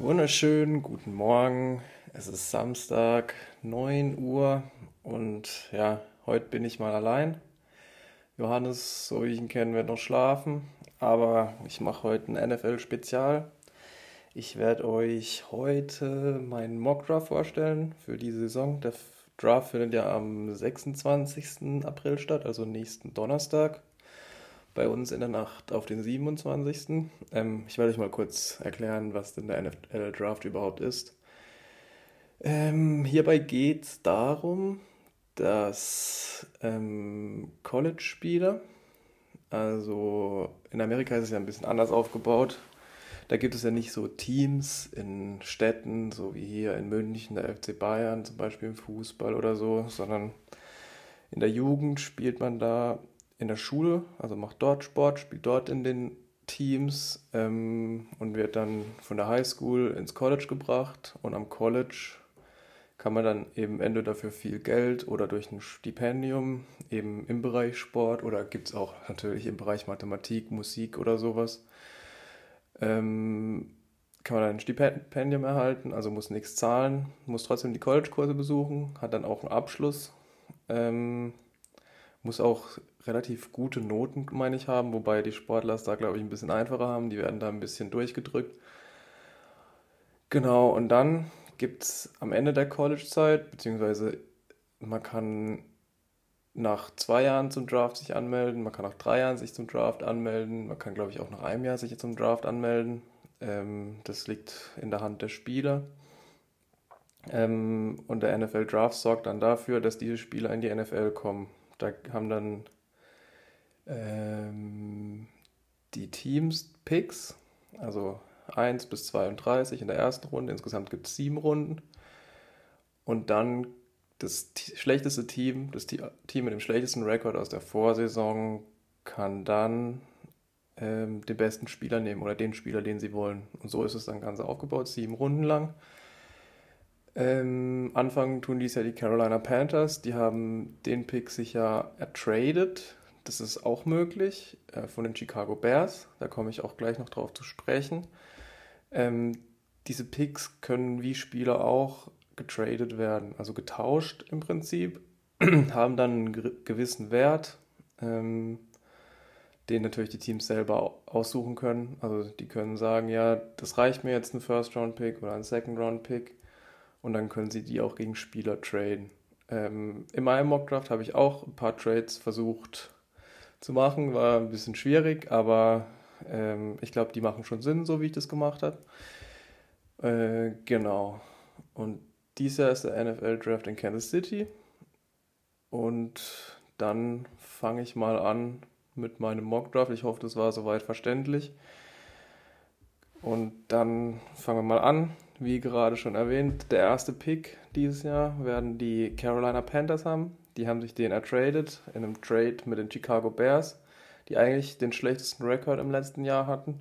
Wunderschönen guten Morgen. Es ist Samstag, 9 Uhr und ja, heute bin ich mal allein. Johannes, so wie ich ihn kenne, wird noch schlafen, aber ich mache heute ein NFL-Spezial. Ich werde euch heute meinen Mock-Draft vorstellen für die Saison. Der Draft findet ja am 26. April statt, also nächsten Donnerstag bei uns in der Nacht auf den 27. Ähm, ich werde euch mal kurz erklären, was denn der NFL Draft überhaupt ist. Ähm, hierbei geht es darum, dass ähm, College-Spieler, also in Amerika ist es ja ein bisschen anders aufgebaut. Da gibt es ja nicht so Teams in Städten, so wie hier in München, der FC Bayern zum Beispiel im Fußball oder so, sondern in der Jugend spielt man da in der Schule, also macht dort Sport, spielt dort in den Teams ähm, und wird dann von der Highschool ins College gebracht. Und am College kann man dann eben entweder dafür viel Geld oder durch ein Stipendium eben im Bereich Sport oder gibt es auch natürlich im Bereich Mathematik, Musik oder sowas, ähm, kann man dann ein Stipendium erhalten, also muss nichts zahlen, muss trotzdem die College-Kurse besuchen, hat dann auch einen Abschluss. Ähm, muss auch relativ gute Noten, meine ich, haben, wobei die Sportler es da, glaube ich, ein bisschen einfacher haben. Die werden da ein bisschen durchgedrückt. Genau, und dann gibt es am Ende der College-Zeit, beziehungsweise man kann nach zwei Jahren zum Draft sich anmelden, man kann nach drei Jahren sich zum Draft anmelden, man kann, glaube ich, auch nach einem Jahr sich zum Draft anmelden. Ähm, das liegt in der Hand der Spieler. Ähm, und der NFL Draft sorgt dann dafür, dass diese Spieler in die NFL kommen. Da haben dann ähm, die Teams Picks, also 1 bis 32 in der ersten Runde. Insgesamt gibt es sieben Runden. Und dann das schlechteste Team, das Team mit dem schlechtesten Rekord aus der Vorsaison, kann dann ähm, den besten Spieler nehmen oder den Spieler, den sie wollen. Und so ist es dann ganz aufgebaut, sieben Runden lang. Ähm, Anfang tun dies ja die Carolina Panthers. Die haben den Pick sich ja ertradet. Das ist auch möglich äh, von den Chicago Bears. Da komme ich auch gleich noch drauf zu sprechen. Ähm, diese Picks können wie Spieler auch getradet werden, also getauscht im Prinzip, haben dann einen gewissen Wert, ähm, den natürlich die Teams selber aussuchen können. Also die können sagen, ja, das reicht mir jetzt ein First-Round-Pick oder ein Second-Round-Pick und dann können sie die auch gegen Spieler traden. Ähm, in meinem Mockdraft habe ich auch ein paar Trades versucht zu machen, war ein bisschen schwierig, aber ähm, ich glaube, die machen schon Sinn, so wie ich das gemacht habe. Äh, genau. Und dies Jahr ist der NFL Draft in Kansas City. Und dann fange ich mal an mit meinem Mockdraft. Ich hoffe, das war soweit verständlich. Und dann fangen wir mal an wie gerade schon erwähnt, der erste Pick dieses Jahr werden die Carolina Panthers haben. Die haben sich den ertradet in einem Trade mit den Chicago Bears, die eigentlich den schlechtesten Rekord im letzten Jahr hatten.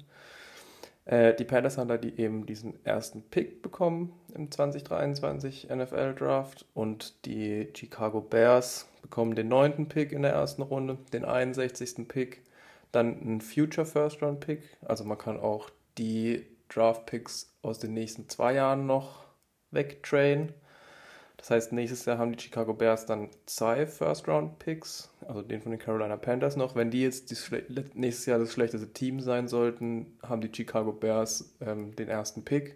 Äh, die Panthers haben da die eben diesen ersten Pick bekommen im 2023 NFL Draft und die Chicago Bears bekommen den neunten Pick in der ersten Runde, den 61. Pick, dann einen Future First Round Pick. Also man kann auch die Draft-Picks aus den nächsten zwei Jahren noch wegtrainen. Das heißt, nächstes Jahr haben die Chicago Bears dann zwei First-Round-Picks, also den von den Carolina Panthers noch. Wenn die jetzt nächstes Jahr das schlechteste Team sein sollten, haben die Chicago Bears ähm, den ersten Pick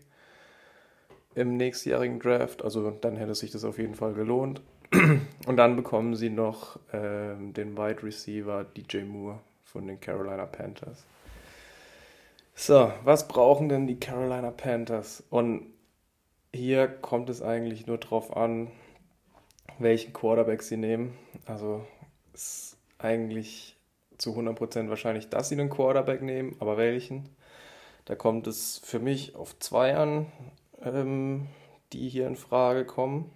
im nächstjährigen Draft. Also dann hätte sich das auf jeden Fall gelohnt. Und dann bekommen sie noch ähm, den Wide Receiver DJ Moore von den Carolina Panthers. So, was brauchen denn die Carolina Panthers? Und hier kommt es eigentlich nur drauf an, welchen Quarterback sie nehmen. Also ist eigentlich zu 100% wahrscheinlich, dass sie einen Quarterback nehmen, aber welchen? Da kommt es für mich auf zwei an, ähm, die hier in Frage kommen.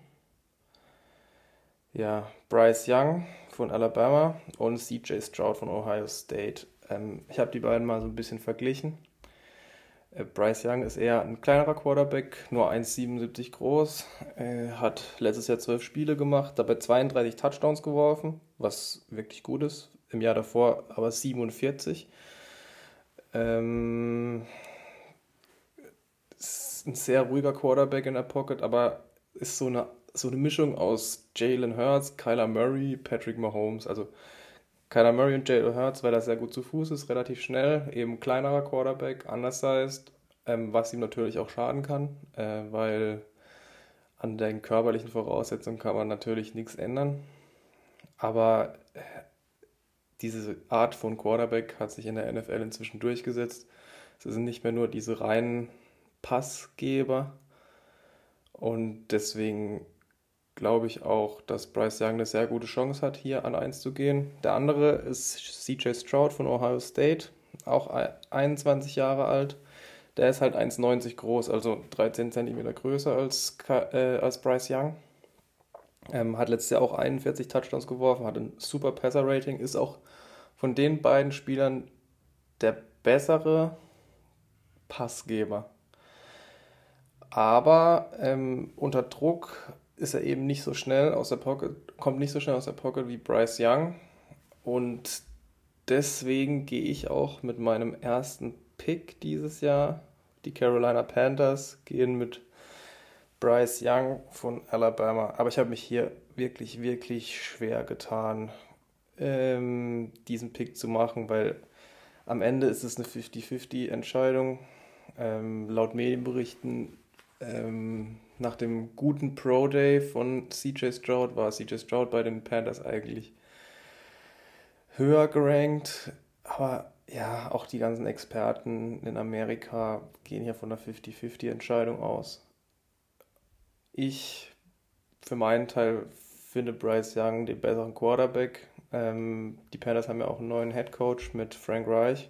Ja, Bryce Young von Alabama und CJ Stroud von Ohio State. Ähm, ich habe die beiden mal so ein bisschen verglichen. Äh, Bryce Young ist eher ein kleinerer Quarterback, nur 1,77 groß, er hat letztes Jahr 12 Spiele gemacht, dabei 32 Touchdowns geworfen, was wirklich gut ist. Im Jahr davor aber 47. Ähm, ist ein sehr ruhiger Quarterback in der Pocket, aber ist so eine, so eine Mischung aus Jalen Hurts, Kyler Murray, Patrick Mahomes. Also Kyler Murray und Jalen Hurts, weil er sehr gut zu Fuß ist, relativ schnell, eben kleinerer Quarterback, undersized, ähm, was ihm natürlich auch schaden kann, äh, weil an den körperlichen Voraussetzungen kann man natürlich nichts ändern. Aber äh, diese Art von Quarterback hat sich in der NFL inzwischen durchgesetzt. Es sind nicht mehr nur diese reinen Passgeber. Und deswegen glaube ich auch, dass Bryce Young eine sehr gute Chance hat, hier an 1 zu gehen. Der andere ist CJ Stroud von Ohio State, auch 21 Jahre alt. Der ist halt 1,90 groß, also 13 cm größer als, äh, als Bryce Young. Ähm, hat letztes Jahr auch 41 Touchdowns geworfen, hat ein super Passer-Rating, ist auch von den beiden Spielern der bessere Passgeber. Aber ähm, unter Druck ist er eben nicht so schnell aus der Pocket, kommt nicht so schnell aus der Pocket wie Bryce Young. Und deswegen gehe ich auch mit meinem ersten Pick dieses Jahr. Die Carolina Panthers gehen mit Bryce Young von Alabama. Aber ich habe mich hier wirklich, wirklich schwer getan, ähm, diesen Pick zu machen, weil am Ende ist es eine 50-50-Entscheidung. Ähm, laut Medienberichten ähm, nach dem guten Pro Day von CJ Stroud war CJ Stroud bei den Panthers eigentlich höher gerankt. Aber ja, auch die ganzen Experten in Amerika gehen hier von einer 50-50-Entscheidung aus. Ich für meinen Teil finde Bryce Young den besseren Quarterback. Ähm, die Panthers haben ja auch einen neuen Head Coach mit Frank Reich.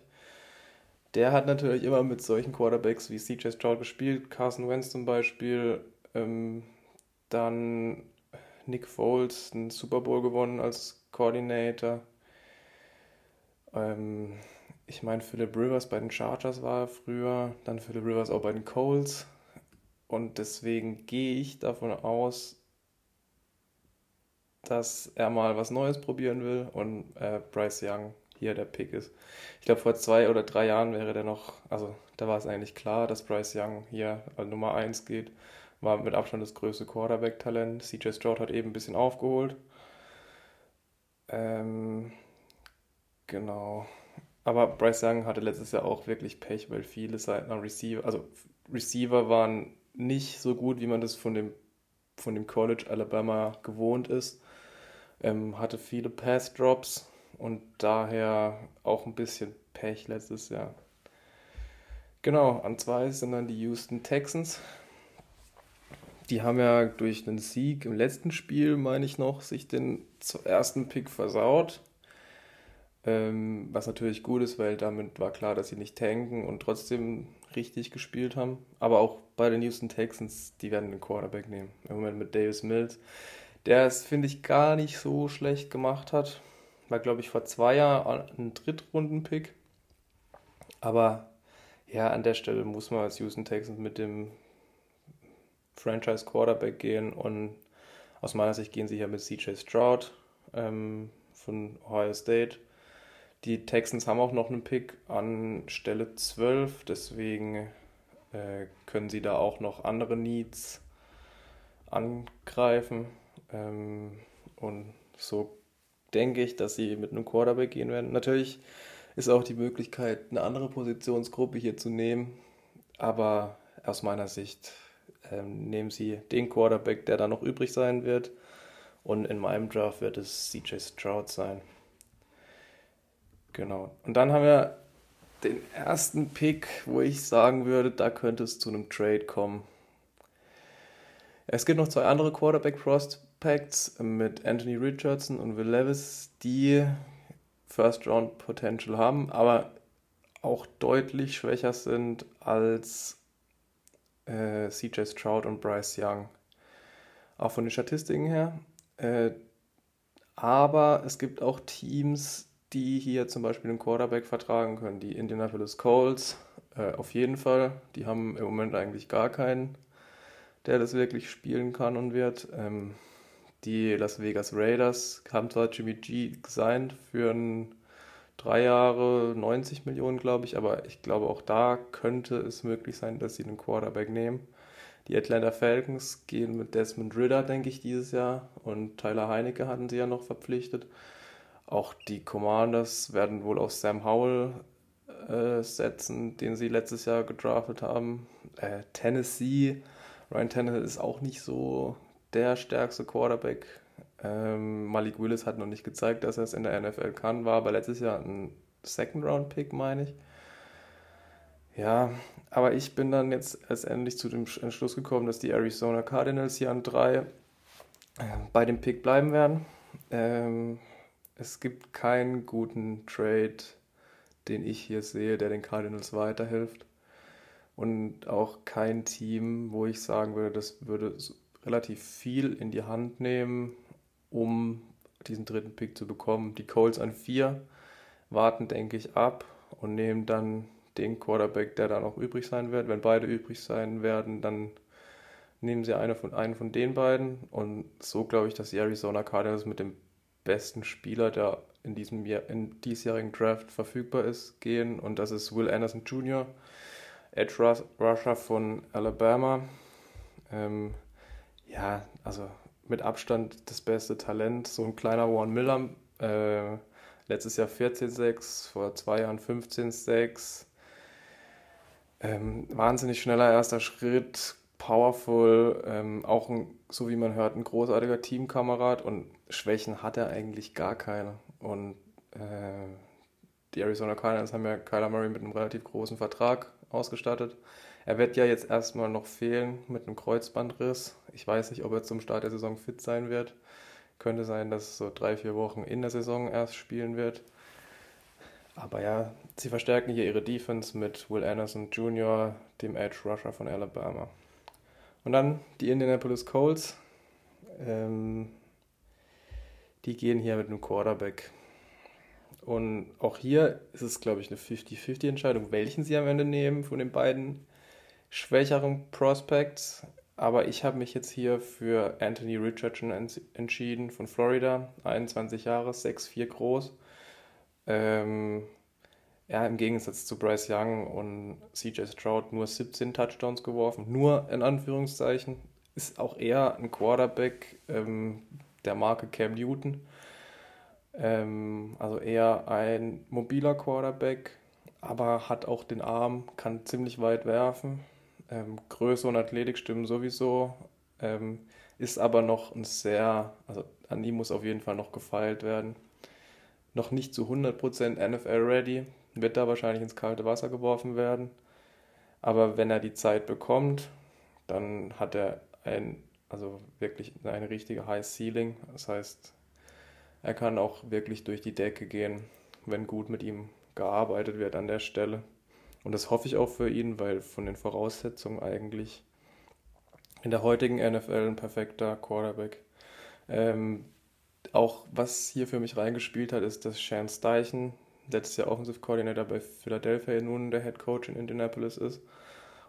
Der hat natürlich immer mit solchen Quarterbacks wie CJ Stroud gespielt, Carson Wentz zum Beispiel, ähm, dann Nick Foles, einen Super Bowl gewonnen als Coordinator. Ähm, ich meine, Philip Rivers bei den Chargers war er früher, dann Philip Rivers auch bei den Coles. Und deswegen gehe ich davon aus, dass er mal was Neues probieren will und äh, Bryce Young hier der Pick ist. Ich glaube, vor zwei oder drei Jahren wäre der noch, also da war es eigentlich klar, dass Bryce Young hier Nummer 1 geht. War mit Abstand das größte Quarterback-Talent. CJ Stroud hat eben ein bisschen aufgeholt. Ähm, genau. Aber Bryce Young hatte letztes Jahr auch wirklich Pech, weil viele Seiten Receiver, also Receiver waren nicht so gut, wie man das von dem, von dem College Alabama gewohnt ist. Ähm, hatte viele Pass-Drops und daher auch ein bisschen Pech letztes Jahr. Genau, an zwei sind dann die Houston Texans. Die haben ja durch einen Sieg im letzten Spiel, meine ich noch, sich den ersten Pick versaut. Ähm, was natürlich gut ist, weil damit war klar, dass sie nicht tanken und trotzdem richtig gespielt haben. Aber auch bei den Houston Texans, die werden den Quarterback nehmen. Im Moment mit Davis Mills, der es, finde ich, gar nicht so schlecht gemacht hat. War, glaube ich, vor zwei Jahren ein Drittrunden-Pick. Aber ja, an der Stelle muss man als Houston Texans mit dem Franchise Quarterback gehen und aus meiner Sicht gehen sie hier mit CJ Stroud ähm, von Ohio State. Die Texans haben auch noch einen Pick an Stelle 12, deswegen äh, können sie da auch noch andere Needs angreifen. Ähm, und so denke ich, dass sie mit einem Quarterback gehen werden. Natürlich ist auch die Möglichkeit, eine andere Positionsgruppe hier zu nehmen, aber aus meiner Sicht ähm, nehmen sie den Quarterback, der da noch übrig sein wird. Und in meinem Draft wird es CJ Stroud sein. Genau. Und dann haben wir den ersten Pick, wo ich sagen würde, da könnte es zu einem Trade kommen. Es gibt noch zwei andere Quarterback Prospects mit Anthony Richardson und Will Levis, die First Round Potential haben, aber auch deutlich schwächer sind als äh, CJ Stroud und Bryce Young. Auch von den Statistiken her. Äh, aber es gibt auch Teams, die hier zum Beispiel einen Quarterback vertragen können. Die Indianapolis Colts äh, auf jeden Fall. Die haben im Moment eigentlich gar keinen, der das wirklich spielen kann und wird. Ähm, die Las Vegas Raiders haben zwar Jimmy G gesigned für einen drei Jahre 90 Millionen, glaube ich. Aber ich glaube, auch da könnte es möglich sein, dass sie einen Quarterback nehmen. Die Atlanta Falcons gehen mit Desmond Ritter, denke ich, dieses Jahr. Und Tyler Heinecke hatten sie ja noch verpflichtet. Auch die Commanders werden wohl auf Sam Howell äh, setzen, den sie letztes Jahr gedraftet haben. Äh, Tennessee, Ryan Tannehill ist auch nicht so der stärkste Quarterback. Ähm, Malik Willis hat noch nicht gezeigt, dass er es in der NFL kann, war aber letztes Jahr ein Second-Round-Pick, meine ich. Ja, aber ich bin dann jetzt letztendlich zu dem Entschluss gekommen, dass die Arizona Cardinals hier an drei äh, bei dem Pick bleiben werden. Ähm, es gibt keinen guten Trade, den ich hier sehe, der den Cardinals weiterhilft. Und auch kein Team, wo ich sagen würde, das würde relativ viel in die Hand nehmen, um diesen dritten Pick zu bekommen. Die Colts an vier warten, denke ich, ab und nehmen dann den Quarterback, der da noch übrig sein wird. Wenn beide übrig sein werden, dann nehmen sie eine von, einen von den beiden. Und so glaube ich, dass die Arizona Cardinals mit dem besten Spieler, der in diesem Jahr, in diesjährigen Draft verfügbar ist, gehen. Und das ist Will Anderson Jr., Edge Rusher von Alabama. Ähm, ja, also mit Abstand das beste Talent. So ein kleiner Warren Miller. Äh, letztes Jahr 14,6, vor zwei Jahren 15,6. Ähm, wahnsinnig schneller erster Schritt, powerful, ähm, auch ein, so wie man hört, ein großartiger Teamkamerad und Schwächen hat er eigentlich gar keine. Und äh, die Arizona Cardinals haben ja Kyler Murray mit einem relativ großen Vertrag ausgestattet. Er wird ja jetzt erstmal noch fehlen mit einem Kreuzbandriss. Ich weiß nicht, ob er zum Start der Saison fit sein wird. Könnte sein, dass so drei, vier Wochen in der Saison erst spielen wird. Aber ja, sie verstärken hier ihre Defense mit Will Anderson Jr., dem Edge Rusher von Alabama. Und dann die Indianapolis Colts. Ähm, die gehen hier mit einem Quarterback. Und auch hier ist es, glaube ich, eine 50-50 Entscheidung, welchen sie am Ende nehmen von den beiden schwächeren Prospects. Aber ich habe mich jetzt hier für Anthony Richardson entschieden von Florida, 21 Jahre, 6'4 groß. Ähm, ja, im Gegensatz zu Bryce Young und CJ Stroud nur 17 Touchdowns geworfen. Nur in Anführungszeichen. Ist auch eher ein Quarterback ähm, der Marke Cam Newton. Ähm, also eher ein mobiler Quarterback, aber hat auch den Arm, kann ziemlich weit werfen. Ähm, Größe und Athletik stimmen sowieso. Ähm, ist aber noch ein sehr, also an ihm muss auf jeden Fall noch gefeilt werden noch nicht zu 100% NFL-ready, wird da wahrscheinlich ins kalte Wasser geworfen werden. Aber wenn er die Zeit bekommt, dann hat er ein, also wirklich eine richtige High Ceiling. Das heißt, er kann auch wirklich durch die Decke gehen, wenn gut mit ihm gearbeitet wird an der Stelle. Und das hoffe ich auch für ihn, weil von den Voraussetzungen eigentlich in der heutigen NFL ein perfekter Quarterback. Ähm, auch was hier für mich reingespielt hat, ist, dass Shan Steichen letztes Jahr Offensive Coordinator bei Philadelphia nun der Head Coach in Indianapolis ist.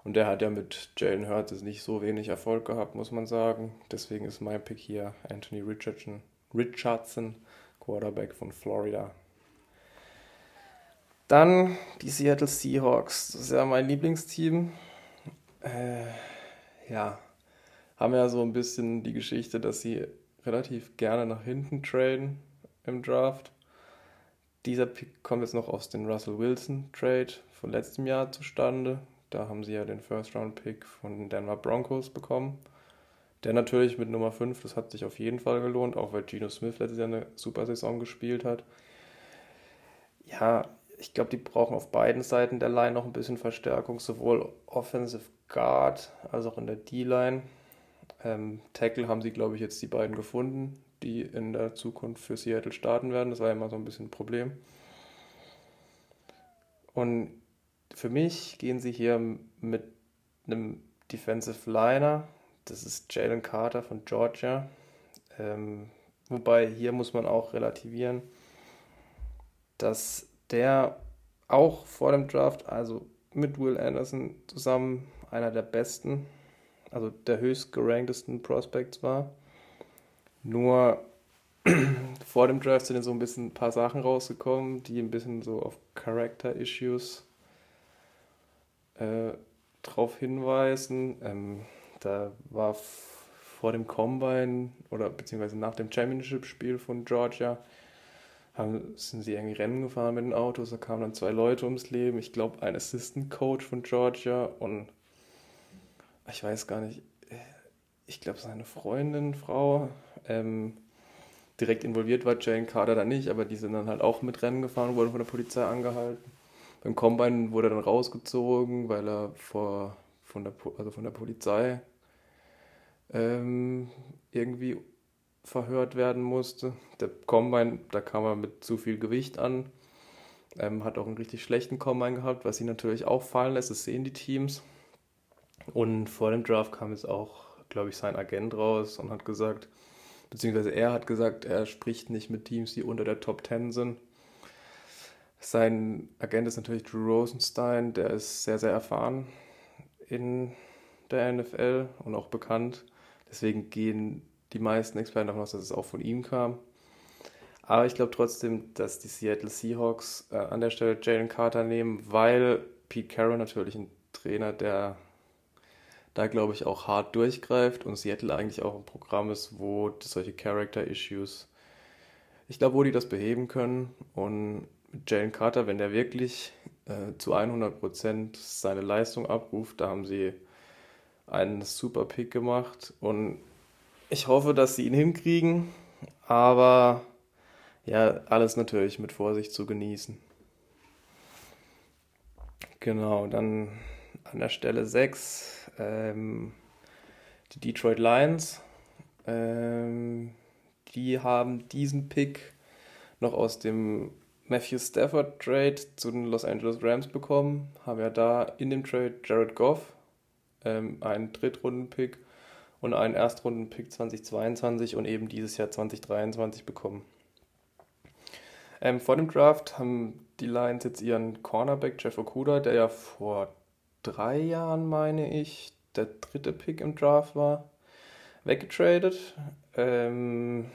Und der hat ja mit Jalen Hurts nicht so wenig Erfolg gehabt, muss man sagen. Deswegen ist mein Pick hier Anthony Richardson, Richardson Quarterback von Florida. Dann die Seattle Seahawks. Das ist ja mein Lieblingsteam. Äh, ja, haben ja so ein bisschen die Geschichte, dass sie relativ gerne nach hinten traden im Draft. Dieser Pick kommt jetzt noch aus dem Russell Wilson Trade von letztem Jahr zustande. Da haben sie ja den First Round Pick von den Denver Broncos bekommen. Der natürlich mit Nummer 5, das hat sich auf jeden Fall gelohnt, auch weil Geno Smith letztes Jahr eine super Saison gespielt hat. Ja, ich glaube, die brauchen auf beiden Seiten der Line noch ein bisschen Verstärkung, sowohl Offensive Guard als auch in der D-Line. Ähm, Tackle haben sie, glaube ich, jetzt die beiden gefunden, die in der Zukunft für Seattle starten werden. Das war ja immer so ein bisschen ein Problem. Und für mich gehen sie hier mit einem Defensive Liner. Das ist Jalen Carter von Georgia. Ähm, wobei hier muss man auch relativieren, dass der auch vor dem Draft, also mit Will Anderson zusammen einer der besten also der höchst geranktesten Prospects war. Nur vor dem Draft sind so ein bisschen ein paar Sachen rausgekommen, die ein bisschen so auf Character-Issues äh, drauf hinweisen. Ähm, da war vor dem Combine oder beziehungsweise nach dem Championship-Spiel von Georgia haben, sind sie irgendwie Rennen gefahren mit den Autos. Da kamen dann zwei Leute ums Leben. Ich glaube, ein Assistant Coach von Georgia und ich weiß gar nicht, ich glaube, seine Freundin, Frau, ähm, direkt involviert war Jane Carter da nicht, aber die sind dann halt auch mit Rennen gefahren, wurden von der Polizei angehalten. Beim Combine wurde er dann rausgezogen, weil er vor, von, der, also von der Polizei ähm, irgendwie verhört werden musste. Der Combine, da kam er mit zu viel Gewicht an, ähm, hat auch einen richtig schlechten Combine gehabt, was ihn natürlich auch fallen lässt, das sehen die Teams. Und vor dem Draft kam jetzt auch, glaube ich, sein Agent raus und hat gesagt, beziehungsweise er hat gesagt, er spricht nicht mit Teams, die unter der Top 10 sind. Sein Agent ist natürlich Drew Rosenstein, der ist sehr, sehr erfahren in der NFL und auch bekannt. Deswegen gehen die meisten Experten davon aus, dass es auch von ihm kam. Aber ich glaube trotzdem, dass die Seattle Seahawks äh, an der Stelle Jalen Carter nehmen, weil Pete Carroll natürlich ein Trainer, der da glaube ich auch hart durchgreift und Seattle eigentlich auch ein Programm ist, wo solche Character Issues, ich glaube, wo die das beheben können und mit Jalen Carter, wenn der wirklich äh, zu 100% seine Leistung abruft, da haben sie einen super Pick gemacht und ich hoffe, dass sie ihn hinkriegen, aber ja, alles natürlich mit Vorsicht zu genießen. Genau, dann an der Stelle 6 ähm, die Detroit Lions. Ähm, die haben diesen Pick noch aus dem Matthew Stafford Trade zu den Los Angeles Rams bekommen. Haben ja da in dem Trade Jared Goff, ähm, einen Drittrunden-Pick und einen Erstrunden-Pick 2022 und eben dieses Jahr 2023 bekommen. Ähm, vor dem Draft haben die Lions jetzt ihren Cornerback Jeff Okuda, der ja vor drei Jahren, meine ich, der dritte Pick im Draft war, weggetradet. Ähm,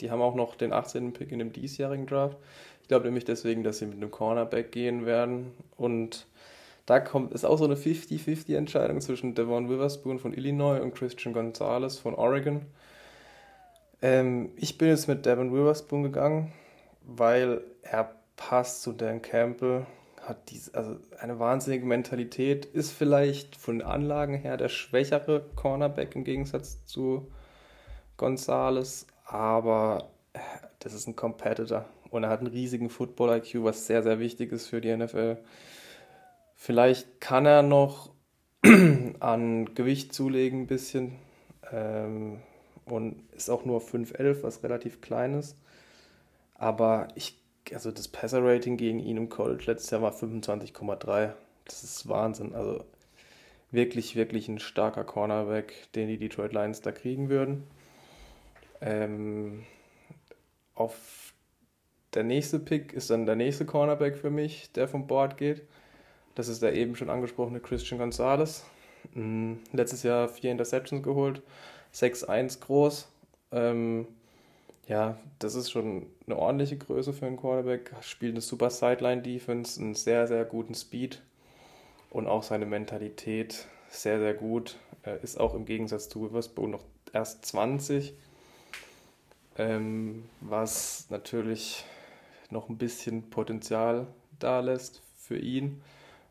die haben auch noch den 18. Pick in dem diesjährigen Draft. Ich glaube nämlich deswegen, dass sie mit einem Cornerback gehen werden. Und da kommt, ist auch so eine 50-50 Entscheidung zwischen Devon Witherspoon von Illinois und Christian Gonzalez von Oregon. Ähm, ich bin jetzt mit Devon Witherspoon gegangen, weil er passt zu Dan Campbell hat dies, also eine wahnsinnige Mentalität, ist vielleicht von den Anlagen her der schwächere Cornerback im Gegensatz zu Gonzales, aber das ist ein Competitor und er hat einen riesigen Football-IQ, was sehr, sehr wichtig ist für die NFL. Vielleicht kann er noch an Gewicht zulegen ein bisschen ähm, und ist auch nur 5'11, was relativ klein ist. Aber ich also das Passer-Rating gegen ihn im College letztes Jahr war 25,3. Das ist Wahnsinn. Also wirklich, wirklich ein starker Cornerback, den die Detroit Lions da kriegen würden. Ähm, auf der nächste Pick ist dann der nächste Cornerback für mich, der vom Board geht. Das ist der eben schon angesprochene Christian Gonzalez. Mhm. Letztes Jahr vier Interceptions geholt, 6'1 groß. Ähm, ja, das ist schon eine ordentliche Größe für einen Quarterback. Spielt eine super Sideline-Defense, einen sehr, sehr guten Speed und auch seine Mentalität sehr, sehr gut. Er ist auch im Gegensatz zu Witherspoon noch erst 20, ähm, was natürlich noch ein bisschen Potenzial da lässt für ihn.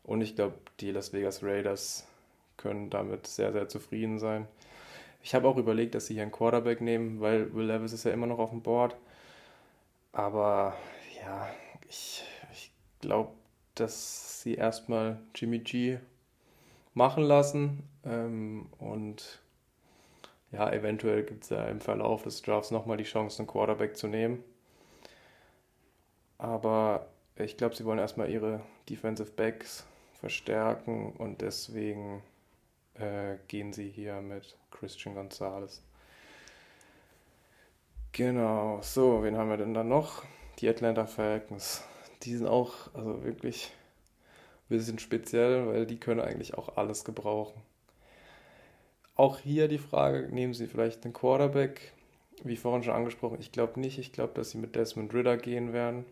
Und ich glaube, die Las Vegas Raiders können damit sehr, sehr zufrieden sein. Ich habe auch überlegt, dass sie hier einen Quarterback nehmen, weil Will Levis ist ja immer noch auf dem Board. Aber ja, ich, ich glaube, dass sie erstmal Jimmy G machen lassen. Ähm, und ja, eventuell gibt es ja im Verlauf des Drafts nochmal die Chance, einen Quarterback zu nehmen. Aber ich glaube, sie wollen erstmal ihre Defensive Backs verstärken und deswegen äh, gehen sie hier mit Christian Gonzalez. Genau, so, wen haben wir denn da noch? Die Atlanta Falcons. Die sind auch, also wirklich ein bisschen speziell, weil die können eigentlich auch alles gebrauchen. Auch hier die Frage, nehmen Sie vielleicht einen Quarterback? wie vorhin schon angesprochen, ich glaube nicht. Ich glaube, dass sie mit Desmond Ritter gehen werden.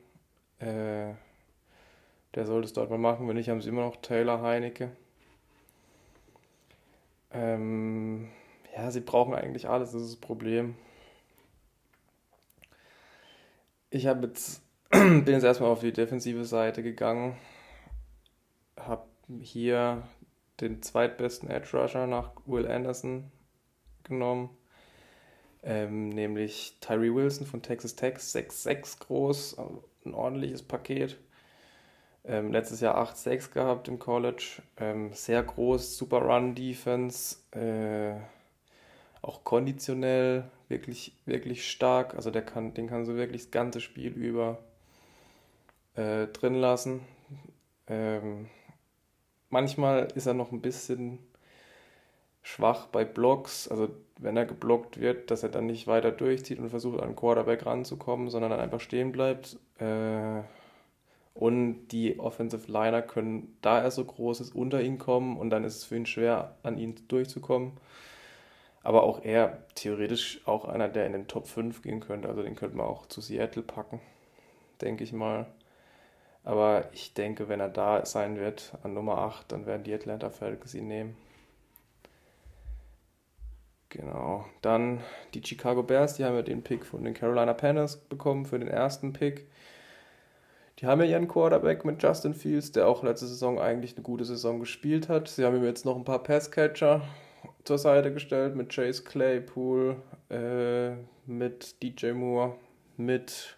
Äh, der sollte es dort mal machen. Wenn nicht, haben sie immer noch Taylor Heinecke. Ähm, ja, sie brauchen eigentlich alles, das ist das Problem. Ich habe jetzt, bin jetzt erstmal auf die defensive Seite gegangen. Habe hier den zweitbesten Edge Rusher nach Will Anderson genommen. Ähm, nämlich Tyree Wilson von Texas Tech, 6'6 groß, also ein ordentliches Paket. Ähm, letztes Jahr 8-6 gehabt im College. Ähm, sehr groß, super Run-Defense. Äh, auch konditionell wirklich, wirklich stark. Also der kann, den kann so wirklich das ganze Spiel über äh, drin lassen. Ähm, manchmal ist er noch ein bisschen schwach bei Blocks. Also wenn er geblockt wird, dass er dann nicht weiter durchzieht und versucht an den Quarterback ranzukommen, sondern dann einfach stehen bleibt. Äh, und die Offensive Liner können, da er so groß ist, unter ihn kommen und dann ist es für ihn schwer, an ihn durchzukommen. Aber auch er theoretisch auch einer, der in den Top 5 gehen könnte. Also den könnte man auch zu Seattle packen, denke ich mal. Aber ich denke, wenn er da sein wird an Nummer 8, dann werden die Atlanta Falcons ihn nehmen. Genau. Dann die Chicago Bears, die haben ja den Pick von den Carolina Panthers bekommen für den ersten Pick. Die haben ja ihren Quarterback mit Justin Fields, der auch letzte Saison eigentlich eine gute Saison gespielt hat. Sie haben ihm jetzt noch ein paar Passcatcher zur Seite gestellt mit Chase Claypool, äh, mit DJ Moore, mit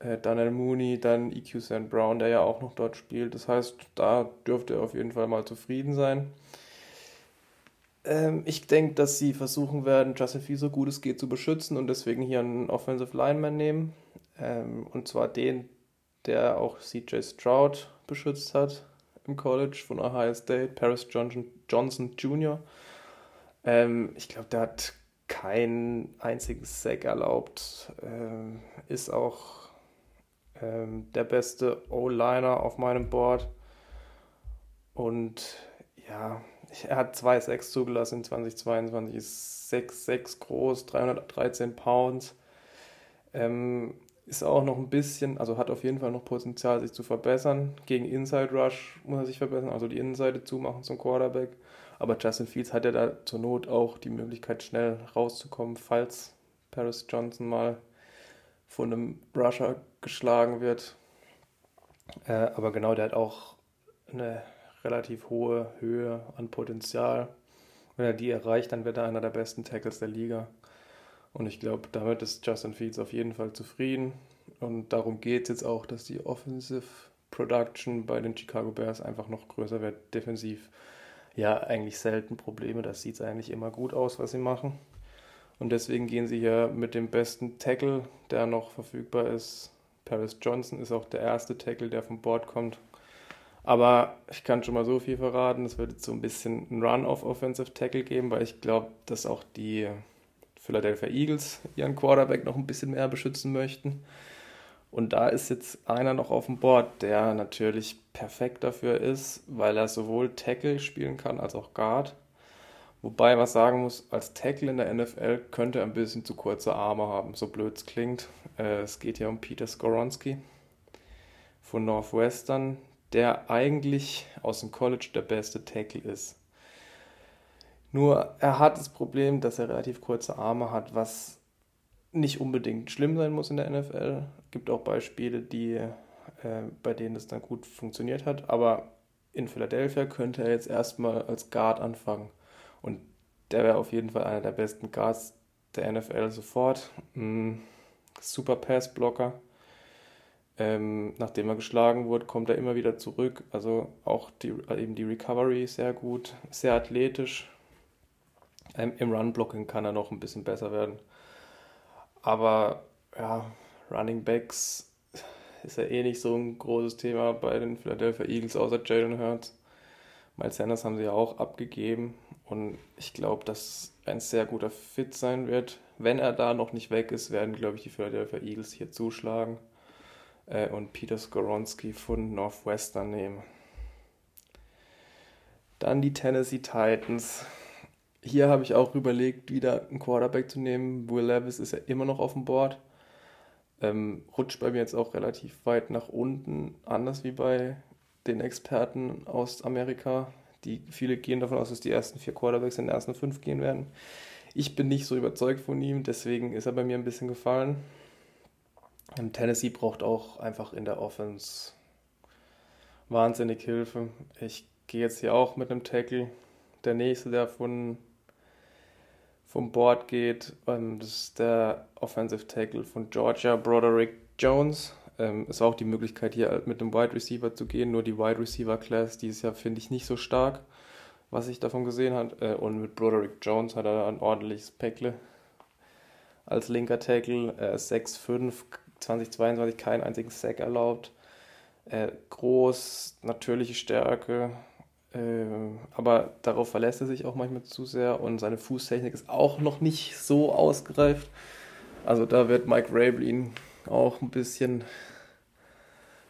äh, Daniel Mooney, dann EQ St. Brown, der ja auch noch dort spielt. Das heißt, da dürfte er auf jeden Fall mal zufrieden sein. Ähm, ich denke, dass sie versuchen werden, Justin Fields so gut es geht zu beschützen und deswegen hier einen Offensive Lineman nehmen. Ähm, und zwar den, der auch CJ Stroud beschützt hat im College von Ohio State, Paris Johnson, Johnson Jr. Ähm, ich glaube, der hat keinen einzigen Sack erlaubt. Ähm, ist auch ähm, der beste O-Liner auf meinem Board. Und ja, er hat zwei Sacks zugelassen in 2022, ist 6'6 groß, 313 Pounds. Ähm, ist auch noch ein bisschen, also hat auf jeden Fall noch Potenzial, sich zu verbessern. Gegen Inside Rush muss er sich verbessern, also die Innenseite zumachen zum Quarterback. Aber Justin Fields hat ja da zur Not auch die Möglichkeit, schnell rauszukommen, falls Paris Johnson mal von einem Rusher geschlagen wird. Äh, aber genau, der hat auch eine relativ hohe Höhe an Potenzial. Wenn er die erreicht, dann wird er einer der besten Tackles der Liga. Und ich glaube, damit ist Justin Fields auf jeden Fall zufrieden. Und darum geht es jetzt auch, dass die Offensive Production bei den Chicago Bears einfach noch größer wird. Defensiv ja eigentlich selten Probleme. Das sieht eigentlich immer gut aus, was sie machen. Und deswegen gehen sie hier mit dem besten Tackle, der noch verfügbar ist. Paris Johnson ist auch der erste Tackle, der vom Board kommt. Aber ich kann schon mal so viel verraten, es wird jetzt so ein bisschen ein Run auf Offensive Tackle geben, weil ich glaube, dass auch die Philadelphia Eagles ihren Quarterback noch ein bisschen mehr beschützen möchten. Und da ist jetzt einer noch auf dem Board, der natürlich perfekt dafür ist, weil er sowohl Tackle spielen kann als auch Guard. Wobei man sagen muss, als Tackle in der NFL könnte er ein bisschen zu kurze Arme haben, so blöd es klingt. Äh, es geht ja um Peter Skoronski von Northwestern, der eigentlich aus dem College der beste Tackle ist. Nur er hat das Problem, dass er relativ kurze Arme hat, was nicht unbedingt schlimm sein muss in der NFL. Es gibt auch Beispiele, die, äh, bei denen das dann gut funktioniert hat. Aber in Philadelphia könnte er jetzt erstmal als Guard anfangen. Und der wäre auf jeden Fall einer der besten Guards der NFL sofort. Mm, super Passblocker. Ähm, nachdem er geschlagen wurde, kommt er immer wieder zurück. Also auch die, eben die Recovery sehr gut, sehr athletisch, ähm, Im Run-Blocking kann er noch ein bisschen besser werden. Aber ja, Running Backs ist ja eh nicht so ein großes Thema bei den Philadelphia Eagles, außer Jalen Hurts. Miles Sanders haben sie ja auch abgegeben. Und ich glaube, dass ein sehr guter Fit sein wird. Wenn er da noch nicht weg ist, werden, glaube ich, die Philadelphia Eagles hier zuschlagen äh, und Peter Skoronski von Northwestern nehmen. Dann die Tennessee Titans hier habe ich auch überlegt, wieder einen Quarterback zu nehmen. Will Levis ist ja immer noch auf dem Board. Ähm, rutscht bei mir jetzt auch relativ weit nach unten, anders wie bei den Experten aus Amerika. Die, viele gehen davon aus, dass die ersten vier Quarterbacks in den ersten fünf gehen werden. Ich bin nicht so überzeugt von ihm, deswegen ist er bei mir ein bisschen gefallen. Und Tennessee braucht auch einfach in der Offense wahnsinnig Hilfe. Ich gehe jetzt hier auch mit einem Tackle. Der nächste, der von vom Board geht. Ähm, das ist der Offensive Tackle von Georgia, Broderick Jones. Ähm, ist auch die Möglichkeit, hier mit einem Wide Receiver zu gehen. Nur die Wide Receiver Class dieses Jahr finde ich nicht so stark, was ich davon gesehen habe. Äh, und mit Broderick Jones hat er ein ordentliches Päckle als linker Tackle. Er ist 6'5, 2022 keinen einzigen Sack erlaubt. Äh, groß, natürliche Stärke, ähm, aber darauf verlässt er sich auch manchmal zu sehr und seine Fußtechnik ist auch noch nicht so ausgereift. Also da wird Mike Rabel ihn auch ein bisschen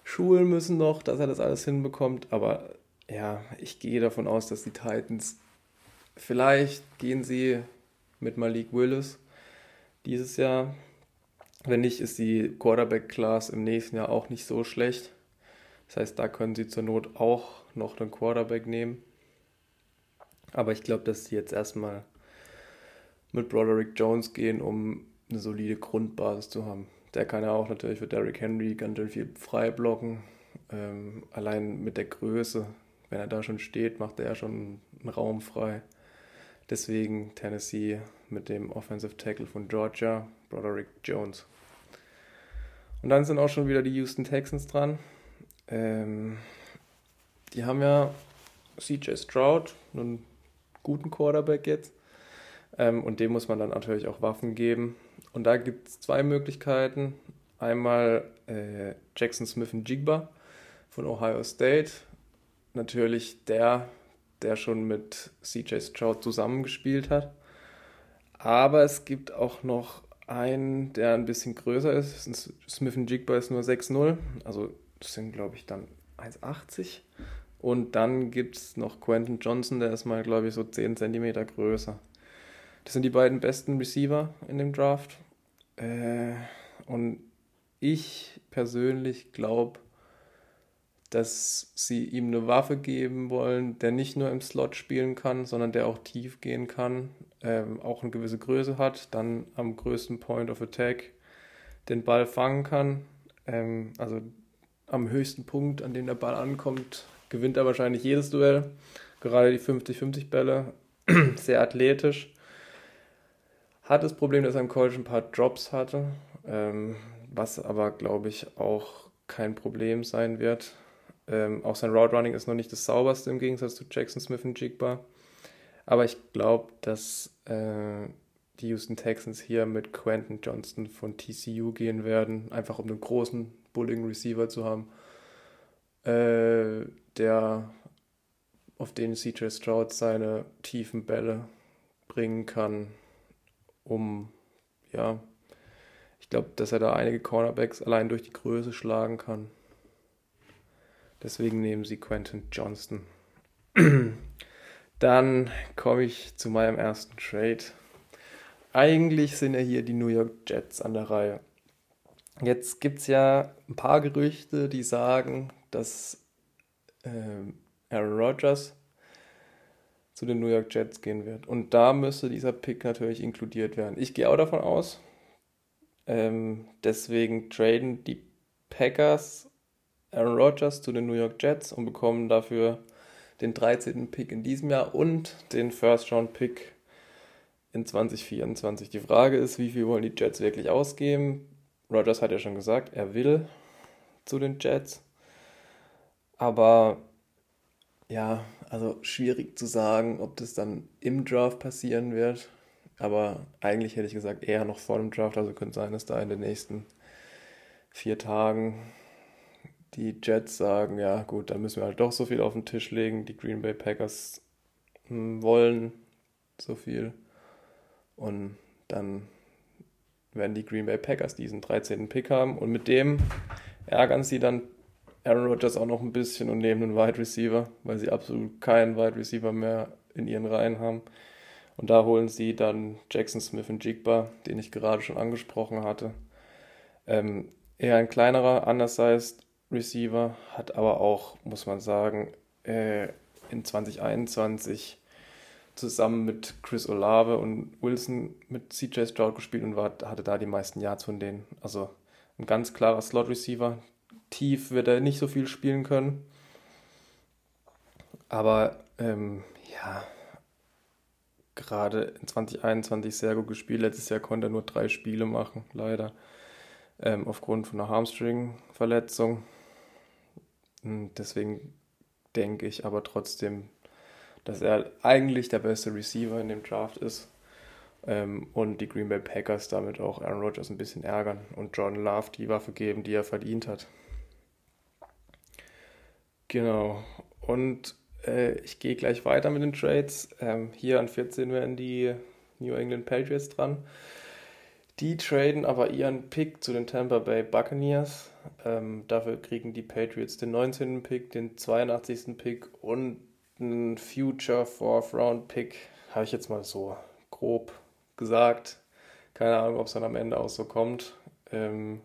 schulen müssen noch, dass er das alles hinbekommt. Aber ja, ich gehe davon aus, dass die Titans vielleicht gehen sie mit Malik Willis dieses Jahr. Wenn nicht, ist die Quarterback-Class im nächsten Jahr auch nicht so schlecht. Das heißt, da können sie zur Not auch noch einen Quarterback nehmen. Aber ich glaube, dass sie jetzt erstmal mit Broderick Jones gehen, um eine solide Grundbasis zu haben. Der kann ja auch natürlich für Derrick Henry ganz schön viel frei blocken. Ähm, allein mit der Größe, wenn er da schon steht, macht er ja schon einen Raum frei. Deswegen Tennessee mit dem Offensive Tackle von Georgia, Broderick Jones. Und dann sind auch schon wieder die Houston Texans dran. Ähm, die haben ja CJ Stroud, einen guten Quarterback jetzt. Ähm, und dem muss man dann natürlich auch Waffen geben. Und da gibt es zwei Möglichkeiten. Einmal äh, Jackson Smith und Jigba von Ohio State. Natürlich der, der schon mit CJ Stroud zusammengespielt hat. Aber es gibt auch noch einen, der ein bisschen größer ist. Smith Jigba ist nur 6-0. Also das sind, glaube ich, dann 1,80. Und dann gibt es noch Quentin Johnson, der ist mal, glaube ich, so 10 cm größer. Das sind die beiden besten Receiver in dem Draft. Äh, und ich persönlich glaube, dass sie ihm eine Waffe geben wollen, der nicht nur im Slot spielen kann, sondern der auch tief gehen kann, ähm, auch eine gewisse Größe hat, dann am größten Point of Attack den Ball fangen kann. Ähm, also am höchsten Punkt, an dem der Ball ankommt, gewinnt er wahrscheinlich jedes Duell. Gerade die 50-50 Bälle, sehr athletisch. Hat das Problem, dass er im College ein paar Drops hatte, ähm, was aber, glaube ich, auch kein Problem sein wird. Ähm, auch sein Route Running ist noch nicht das sauberste im Gegensatz zu Jackson Smith und Jigba. Aber ich glaube, dass äh, die Houston Texans hier mit Quentin Johnston von TCU gehen werden, einfach um einen großen Bullying Receiver zu haben. Äh, der auf den CJ Stroud seine tiefen Bälle bringen kann, um, ja, ich glaube, dass er da einige Cornerbacks allein durch die Größe schlagen kann. Deswegen nehmen sie Quentin Johnston. Dann komme ich zu meinem ersten Trade. Eigentlich sind ja hier die New York Jets an der Reihe. Jetzt gibt es ja ein paar Gerüchte, die sagen, dass äh, Aaron Rodgers zu den New York Jets gehen wird. Und da müsste dieser Pick natürlich inkludiert werden. Ich gehe auch davon aus. Ähm, deswegen traden die Packers Aaron Rodgers zu den New York Jets und bekommen dafür den 13. Pick in diesem Jahr und den First Round Pick in 2024. Die Frage ist, wie viel wollen die Jets wirklich ausgeben? Rodgers hat ja schon gesagt, er will zu den Jets. Aber ja, also schwierig zu sagen, ob das dann im Draft passieren wird. Aber eigentlich hätte ich gesagt, eher noch vor dem Draft. Also könnte sein, dass da in den nächsten vier Tagen die Jets sagen, ja gut, da müssen wir halt doch so viel auf den Tisch legen. Die Green Bay Packers hm, wollen so viel. Und dann werden die Green Bay Packers diesen 13. Pick haben. Und mit dem ärgern sie dann Aaron Rodgers auch noch ein bisschen und nehmen einen Wide Receiver, weil sie absolut keinen Wide Receiver mehr in ihren Reihen haben. Und da holen sie dann Jackson Smith und Jigba, den ich gerade schon angesprochen hatte. Ähm, eher ein kleinerer, undersized Receiver, hat aber auch, muss man sagen, äh, in 2021 zusammen mit Chris Olave und Wilson mit CJ Stroud gespielt und war, hatte da die meisten Yards von denen. Also ein ganz klarer Slot-Receiver. Tief wird er nicht so viel spielen können. Aber ähm, ja, gerade in 2021 sehr gut gespielt. Letztes Jahr konnte er nur drei Spiele machen, leider. Ähm, aufgrund von einer Hamstring-Verletzung. Deswegen denke ich aber trotzdem, dass er eigentlich der beste Receiver in dem Draft ist. Ähm, und die Green Bay Packers damit auch Aaron Rodgers ein bisschen ärgern und John Love die Waffe geben, die er verdient hat. Genau. Und äh, ich gehe gleich weiter mit den Trades. Ähm, hier an 14 werden die New England Patriots dran. Die traden aber ihren Pick zu den Tampa Bay Buccaneers. Ähm, dafür kriegen die Patriots den 19. Pick, den 82. Pick und einen Future Fourth Round Pick. Habe ich jetzt mal so grob gesagt. Keine Ahnung, ob es dann am Ende auch so kommt. Ähm,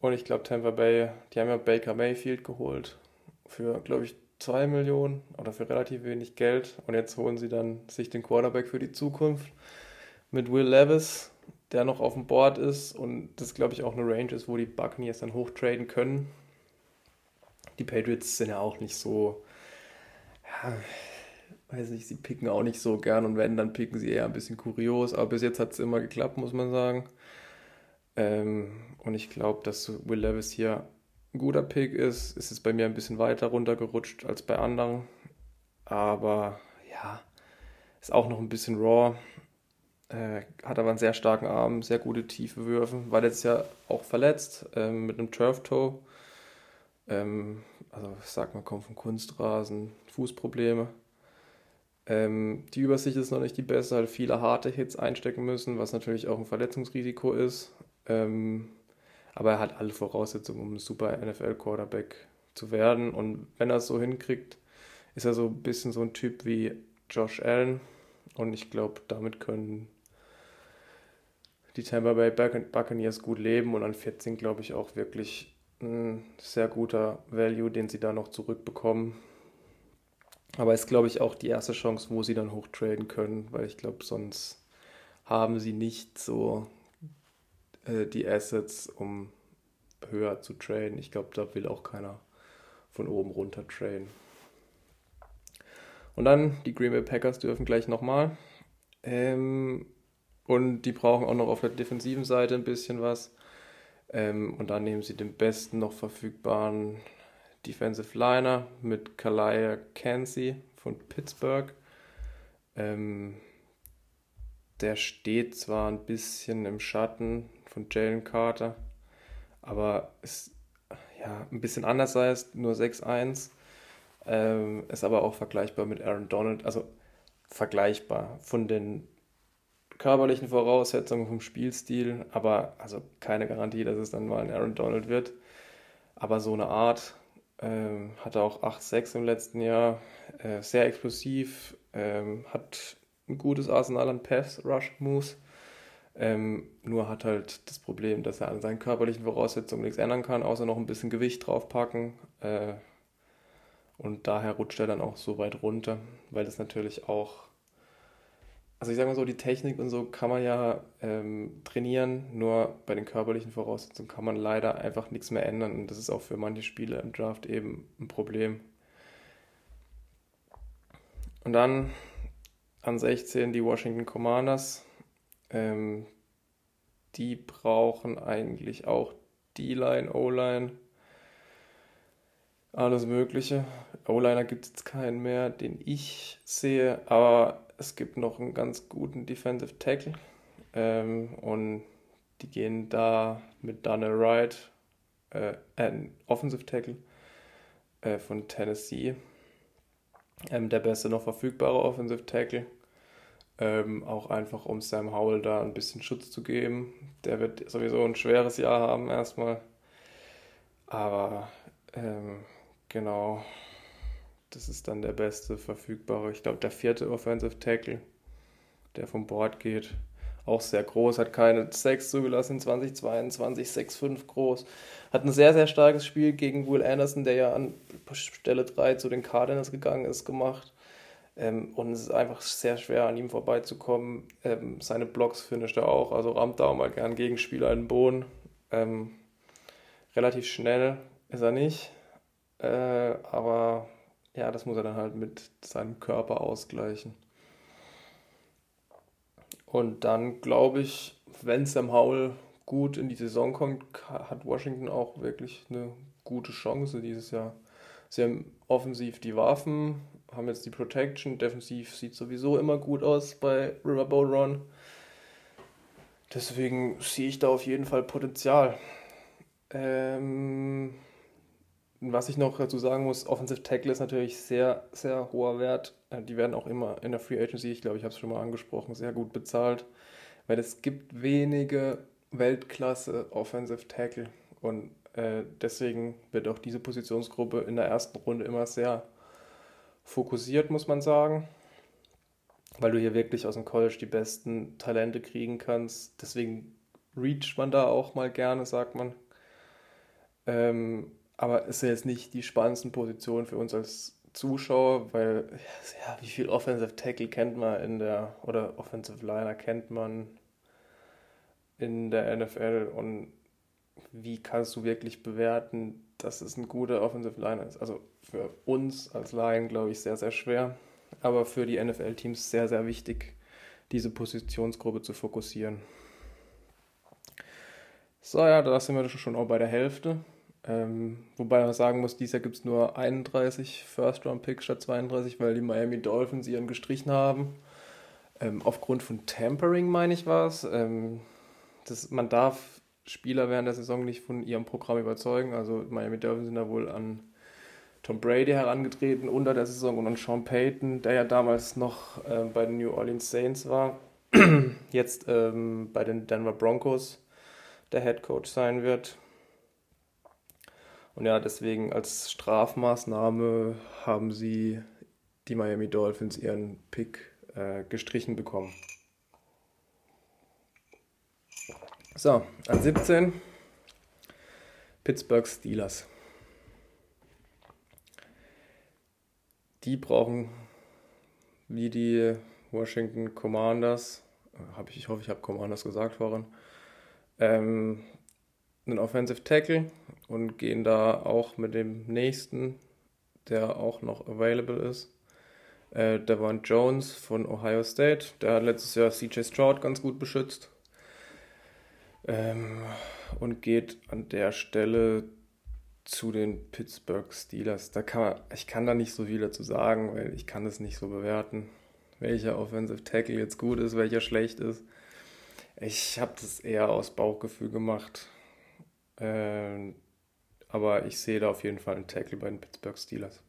und ich glaube, Tampa Bay, die haben ja Baker Mayfield geholt für, glaube ich, 2 Millionen oder für relativ wenig Geld. Und jetzt holen sie dann sich den Quarterback für die Zukunft mit Will Levis, der noch auf dem Board ist. Und das, glaube ich, auch eine Range ist, wo die Buccaneers dann hochtraden können. Die Patriots sind ja auch nicht so, ja, weiß nicht, sie picken auch nicht so gern und wenn, dann picken sie eher ein bisschen kurios. Aber bis jetzt hat es immer geklappt, muss man sagen. Ähm, und ich glaube, dass Will Levis hier ein guter Pick ist. Ist es bei mir ein bisschen weiter runtergerutscht als bei anderen. Aber ja, ist auch noch ein bisschen raw. Äh, hat aber einen sehr starken Arm, sehr gute tiefe Würfe. War letztes Jahr auch verletzt ähm, mit einem Turf Toe. Ähm, also ich sag mal, kommt vom Kunstrasen, Fußprobleme. Ähm, die Übersicht ist noch nicht die beste, hat viele harte Hits einstecken müssen, was natürlich auch ein Verletzungsrisiko ist. Ähm, aber er hat alle Voraussetzungen, um ein super NFL-Quarterback zu werden. Und wenn er es so hinkriegt, ist er so ein bisschen so ein Typ wie Josh Allen. Und ich glaube, damit können die Tampa Bay Buccaneers gut leben. Und an 14 glaube ich auch wirklich ein sehr guter Value, den sie da noch zurückbekommen. Aber ist, glaube ich, auch die erste Chance, wo sie dann hochtraden können, weil ich glaube, sonst haben sie nicht so äh, die Assets, um höher zu traden. Ich glaube, da will auch keiner von oben runter traden. Und dann die Green Bay Packers dürfen gleich nochmal. Ähm, und die brauchen auch noch auf der defensiven Seite ein bisschen was. Ähm, und dann nehmen sie den besten noch verfügbaren Defensive Liner mit Kalaya Cansey von Pittsburgh. Ähm, der steht zwar ein bisschen im Schatten von Jalen Carter. Aber ist ja ein bisschen anders als nur 6-1. Ähm, ist aber auch vergleichbar mit Aaron Donald. Also vergleichbar von den körperlichen Voraussetzungen, vom Spielstil, aber also keine Garantie, dass es dann mal ein Aaron Donald wird. Aber so eine Art ähm, hatte auch 8-6 im letzten Jahr, äh, sehr explosiv, ähm, hat ein gutes Arsenal an Pass-Rush-Moves ähm, nur hat halt das Problem, dass er an seinen körperlichen Voraussetzungen nichts ändern kann, außer noch ein bisschen Gewicht draufpacken. Äh, und daher rutscht er dann auch so weit runter, weil das natürlich auch, also ich sage mal so, die Technik und so kann man ja ähm, trainieren, nur bei den körperlichen Voraussetzungen kann man leider einfach nichts mehr ändern. Und das ist auch für manche Spieler im Draft eben ein Problem. Und dann an 16 die Washington Commanders ähm, die brauchen eigentlich auch D-Line, O-Line, alles Mögliche. O-Liner gibt es jetzt keinen mehr, den ich sehe, aber es gibt noch einen ganz guten Defensive Tackle. Ähm, und die gehen da mit Daniel Wright, äh, ein Offensive Tackle äh, von Tennessee. Ähm, der beste noch verfügbare Offensive Tackle. Ähm, auch einfach, um Sam Howell da ein bisschen Schutz zu geben. Der wird sowieso ein schweres Jahr haben erstmal. Aber ähm, genau, das ist dann der beste verfügbare. Ich glaube, der vierte Offensive Tackle. der vom Board geht. Auch sehr groß, hat keine 6 zugelassen in 2022, 6-5 groß. Hat ein sehr, sehr starkes Spiel gegen Will Anderson, der ja an Stelle 3 zu den Cardinals gegangen ist, gemacht. Ähm, und es ist einfach sehr schwer, an ihm vorbeizukommen. Ähm, seine Blocks finisht er auch, also rammt da auch mal gern Gegenspieler in den Boden. Ähm, relativ schnell ist er nicht, äh, aber ja, das muss er dann halt mit seinem Körper ausgleichen. Und dann glaube ich, wenn Sam Howell gut in die Saison kommt, hat Washington auch wirklich eine gute Chance dieses Jahr. Sie haben offensiv die Waffen, haben jetzt die Protection, defensiv sieht sowieso immer gut aus bei Riverboat Run. Deswegen sehe ich da auf jeden Fall Potenzial. Ähm, was ich noch dazu sagen muss, Offensive Tackle ist natürlich sehr, sehr hoher Wert. Äh, die werden auch immer in der Free Agency, ich glaube, ich habe es schon mal angesprochen, sehr gut bezahlt, weil es gibt wenige Weltklasse Offensive Tackle und äh, deswegen wird auch diese Positionsgruppe in der ersten Runde immer sehr fokussiert, muss man sagen, weil du hier wirklich aus dem College die besten Talente kriegen kannst. Deswegen reacht man da auch mal gerne, sagt man. Ähm, aber es ist jetzt nicht die spannendsten Positionen für uns als Zuschauer, weil ja, wie viel Offensive Tackle kennt man in der oder Offensive Liner kennt man in der NFL und wie kannst du wirklich bewerten, dass es ein guter Offensive Liner ist? Also für uns als Laien glaube ich sehr, sehr schwer, aber für die NFL-Teams sehr, sehr wichtig, diese Positionsgruppe zu fokussieren. So, ja, da sind wir schon auch bei der Hälfte. Ähm, wobei man sagen muss, dieses Jahr gibt es nur 31 First-Round-Picks statt 32, weil die Miami Dolphins ihren gestrichen haben. Ähm, aufgrund von Tampering, meine ich was. Ähm, das, man darf Spieler während der Saison nicht von ihrem Programm überzeugen. Also Miami Dolphins sind da wohl an Tom Brady herangetreten unter der Saison und an Sean Payton, der ja damals noch äh, bei den New Orleans Saints war, jetzt ähm, bei den Denver Broncos der Head Coach sein wird. Und ja, deswegen als Strafmaßnahme haben sie die Miami Dolphins ihren Pick äh, gestrichen bekommen. So, an 17 Pittsburgh Steelers. Die brauchen wie die Washington Commanders, hab ich, ich hoffe, ich habe Commanders gesagt vorhin, ähm, einen Offensive Tackle und gehen da auch mit dem nächsten, der auch noch available ist. Äh, Devon Jones von Ohio State, der hat letztes Jahr CJ Stroud ganz gut beschützt. Ähm, und geht an der Stelle zu den Pittsburgh Steelers. Da kann man, ich kann da nicht so viel dazu sagen, weil ich kann das nicht so bewerten, welcher Offensive Tackle jetzt gut ist, welcher schlecht ist. Ich habe das eher aus Bauchgefühl gemacht. Ähm, aber ich sehe da auf jeden Fall einen Tackle bei den Pittsburgh Steelers.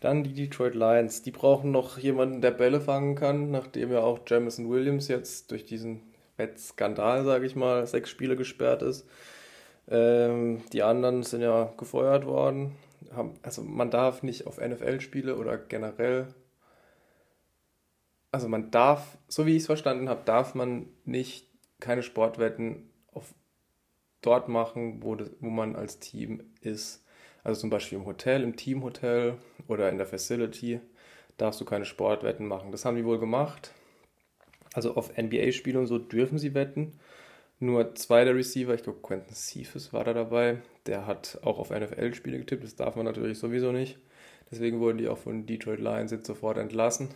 Dann die Detroit Lions. Die brauchen noch jemanden, der Bälle fangen kann, nachdem ja auch Jamison Williams jetzt durch diesen Wettskandal, sage ich mal, sechs Spiele gesperrt ist. Ähm, die anderen sind ja gefeuert worden. Also man darf nicht auf NFL-Spiele oder generell, also man darf, so wie ich es verstanden habe, darf man nicht keine Sportwetten dort machen, wo, das, wo man als Team ist. Also zum Beispiel im Hotel, im Teamhotel oder in der Facility darfst du keine Sportwetten machen. Das haben die wohl gemacht. Also auf NBA-Spiele und so dürfen sie wetten. Nur zwei der Receiver, ich glaube Quentin Cephas war da dabei, der hat auch auf NFL-Spiele getippt, das darf man natürlich sowieso nicht. Deswegen wurden die auch von Detroit Lions jetzt sofort entlassen.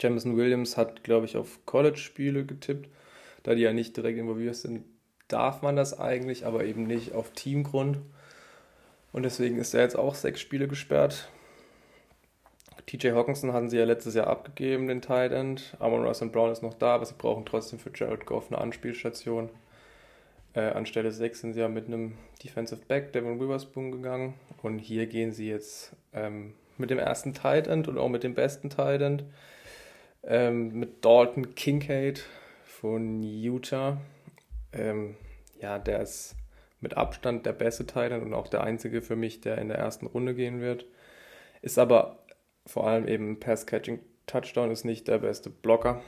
Jamison Williams hat, glaube ich, auf College-Spiele getippt. Da die ja nicht direkt involviert sind, darf man das eigentlich, aber eben nicht auf Teamgrund. Und deswegen ist er jetzt auch sechs Spiele gesperrt. TJ Hawkinson hatten sie ja letztes Jahr abgegeben, den Tight End. Amon Ross und Brown ist noch da, aber sie brauchen trotzdem für Jared Goff eine Anspielstation. Äh, anstelle 6 sind sie ja mit einem Defensive Back, Devin Witherspoon, gegangen. Und hier gehen sie jetzt ähm, mit dem ersten Tight End und auch mit dem besten Tight End. Ähm, mit Dalton Kincaid von Utah. Ähm, ja, der ist mit Abstand der beste Tight End und auch der einzige für mich, der in der ersten Runde gehen wird. Ist aber vor allem eben Pass-Catching Touchdown ist nicht der beste Blocker.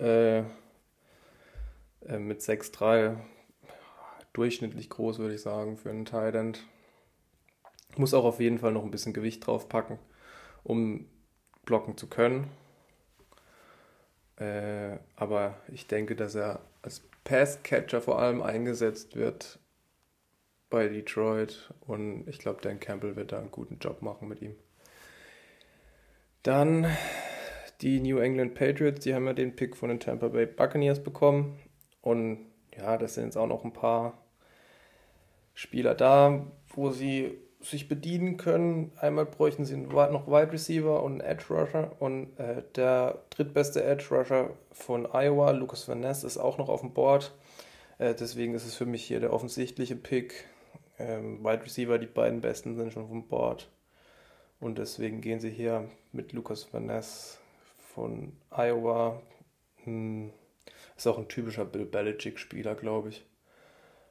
Äh, äh, mit 6'3 durchschnittlich groß, würde ich sagen, für einen Tight End. Muss auch auf jeden Fall noch ein bisschen Gewicht drauf packen, um blocken zu können. Äh, aber ich denke, dass er Passcatcher vor allem eingesetzt wird bei Detroit. Und ich glaube, Dan Campbell wird da einen guten Job machen mit ihm. Dann die New England Patriots, die haben ja den Pick von den Tampa Bay Buccaneers bekommen. Und ja, das sind jetzt auch noch ein paar Spieler da, wo sie sich bedienen können. Einmal bräuchten sie noch Wide Receiver und Edge Rusher und äh, der drittbeste Edge Rusher von Iowa, Lucas Van Ness, ist auch noch auf dem Board. Äh, deswegen ist es für mich hier der offensichtliche Pick. Ähm, Wide Receiver, die beiden besten sind schon vom Board. Und deswegen gehen sie hier mit Lucas Van Ness von Iowa. Hm, ist auch ein typischer Bill Belichick-Spieler, glaube ich.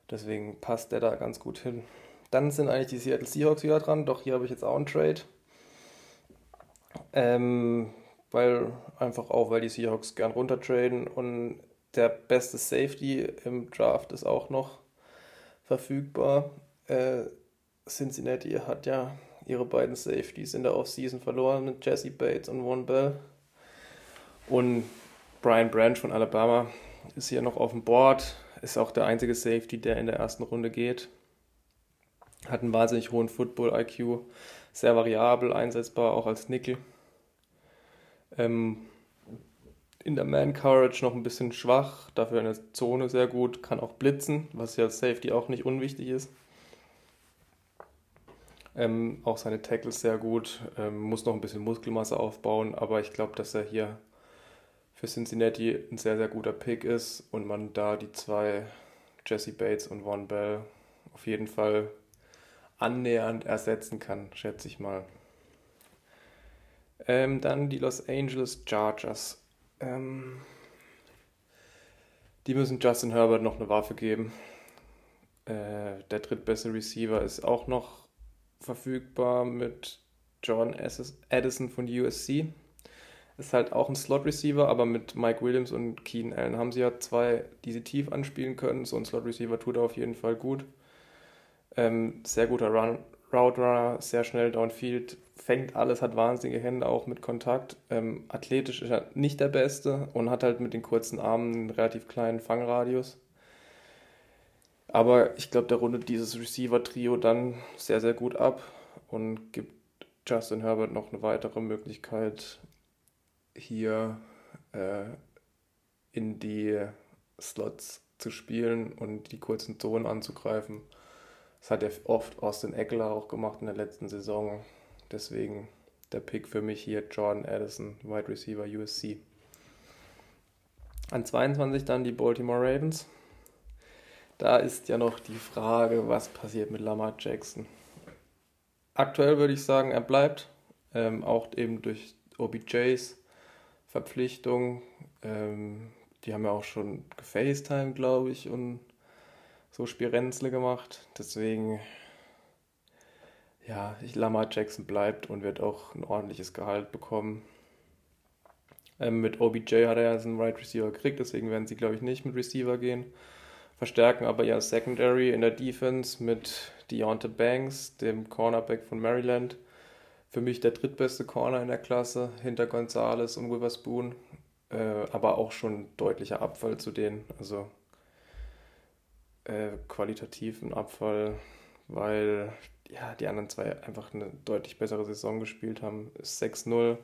Deswegen passt der da ganz gut hin. Dann sind eigentlich die Seattle Seahawks wieder dran, doch hier habe ich jetzt auch einen Trade. Ähm, weil einfach auch, weil die Seahawks gern runtertraden und der beste Safety im Draft ist auch noch verfügbar. Äh, Cincinnati hat ja ihre beiden Safeties in der Offseason verloren mit Jesse Bates und Von Bell. Und Brian Branch von Alabama ist hier noch auf dem Board, ist auch der einzige Safety, der in der ersten Runde geht. Hat einen wahnsinnig hohen Football-IQ, sehr variabel, einsetzbar auch als Nickel. Ähm, in der Man-Courage noch ein bisschen schwach, dafür in der Zone sehr gut, kann auch blitzen, was ja als Safety auch nicht unwichtig ist. Ähm, auch seine Tackles sehr gut, ähm, muss noch ein bisschen Muskelmasse aufbauen, aber ich glaube, dass er hier für Cincinnati ein sehr, sehr guter Pick ist und man da die zwei Jesse Bates und Von Bell auf jeden Fall annähernd ersetzen kann, schätze ich mal. Ähm, dann die Los Angeles Chargers. Ähm, die müssen Justin Herbert noch eine Waffe geben. Äh, der drittbeste Receiver ist auch noch verfügbar mit John Addison von USC. Ist halt auch ein Slot-Receiver, aber mit Mike Williams und Keen Allen haben sie ja zwei, die sie tief anspielen können. So ein Slot-Receiver tut er auf jeden Fall gut. Ähm, sehr guter Run, Route Runner, sehr schnell downfield, fängt alles, hat wahnsinnige Hände auch mit Kontakt. Ähm, athletisch ist er nicht der Beste und hat halt mit den kurzen Armen einen relativ kleinen Fangradius. Aber ich glaube, der rundet dieses Receiver-Trio dann sehr, sehr gut ab und gibt Justin Herbert noch eine weitere Möglichkeit, hier äh, in die Slots zu spielen und die kurzen Zonen anzugreifen. Das hat ja oft Austin Eckler auch gemacht in der letzten Saison. Deswegen der Pick für mich hier Jordan Addison, Wide Receiver USC. An 22 dann die Baltimore Ravens. Da ist ja noch die Frage, was passiert mit Lamar Jackson. Aktuell würde ich sagen, er bleibt, ähm, auch eben durch OBJs Verpflichtung. Ähm, die haben ja auch schon gefacetime, glaube ich, und so Spirenzle gemacht. Deswegen, ja, ich Lamar Jackson bleibt und wird auch ein ordentliches Gehalt bekommen. Ähm, mit OBJ hat er ja einen Right Receiver gekriegt, deswegen werden sie, glaube ich, nicht mit Receiver gehen. Verstärken aber ja Secondary in der Defense mit Deontay Banks, dem Cornerback von Maryland. Für mich der drittbeste Corner in der Klasse, hinter Gonzales und Witherspoon. Äh, aber auch schon deutlicher Abfall zu denen. Also äh, qualitativen Abfall, weil ja, die anderen zwei einfach eine deutlich bessere Saison gespielt haben. 6-0,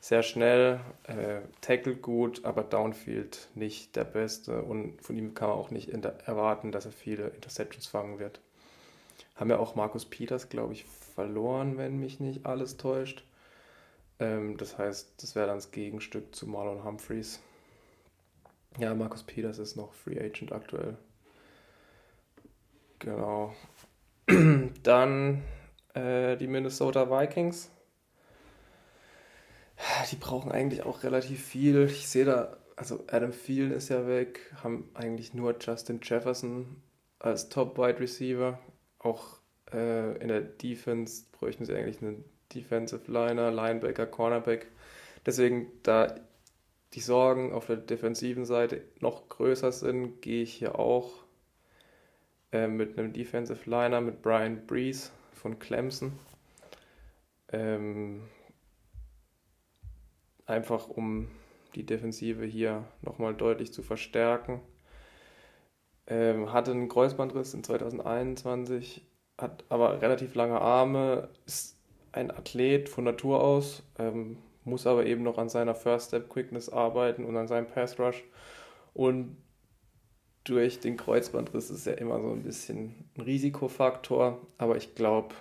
sehr schnell, äh, tackelt gut, aber Downfield nicht der Beste und von ihm kann man auch nicht erwarten, dass er viele Interceptions fangen wird. Haben ja auch Markus Peters, glaube ich, verloren, wenn mich nicht alles täuscht. Ähm, das heißt, das wäre dann das Gegenstück zu Marlon Humphreys. Ja, Markus Peters ist noch Free Agent aktuell. Genau. Dann äh, die Minnesota Vikings. Die brauchen eigentlich auch relativ viel. Ich sehe da, also Adam Thielen ist ja weg, haben eigentlich nur Justin Jefferson als Top Wide Receiver. Auch äh, in der Defense bräuchten sie eigentlich einen Defensive Liner, Linebacker, Cornerback. Deswegen, da die Sorgen auf der defensiven Seite noch größer sind, gehe ich hier auch äh, mit einem Defensive Liner, mit Brian Breeze von Clemson. Ähm, einfach um die Defensive hier nochmal deutlich zu verstärken. Ähm, hatte einen Kreuzbandriss in 2021, hat aber relativ lange Arme, ist ein Athlet von Natur aus, ähm, muss aber eben noch an seiner First Step Quickness arbeiten und an seinem Pass Rush. Und durch den Kreuzbandriss ist ja immer so ein bisschen ein Risikofaktor, aber ich glaube,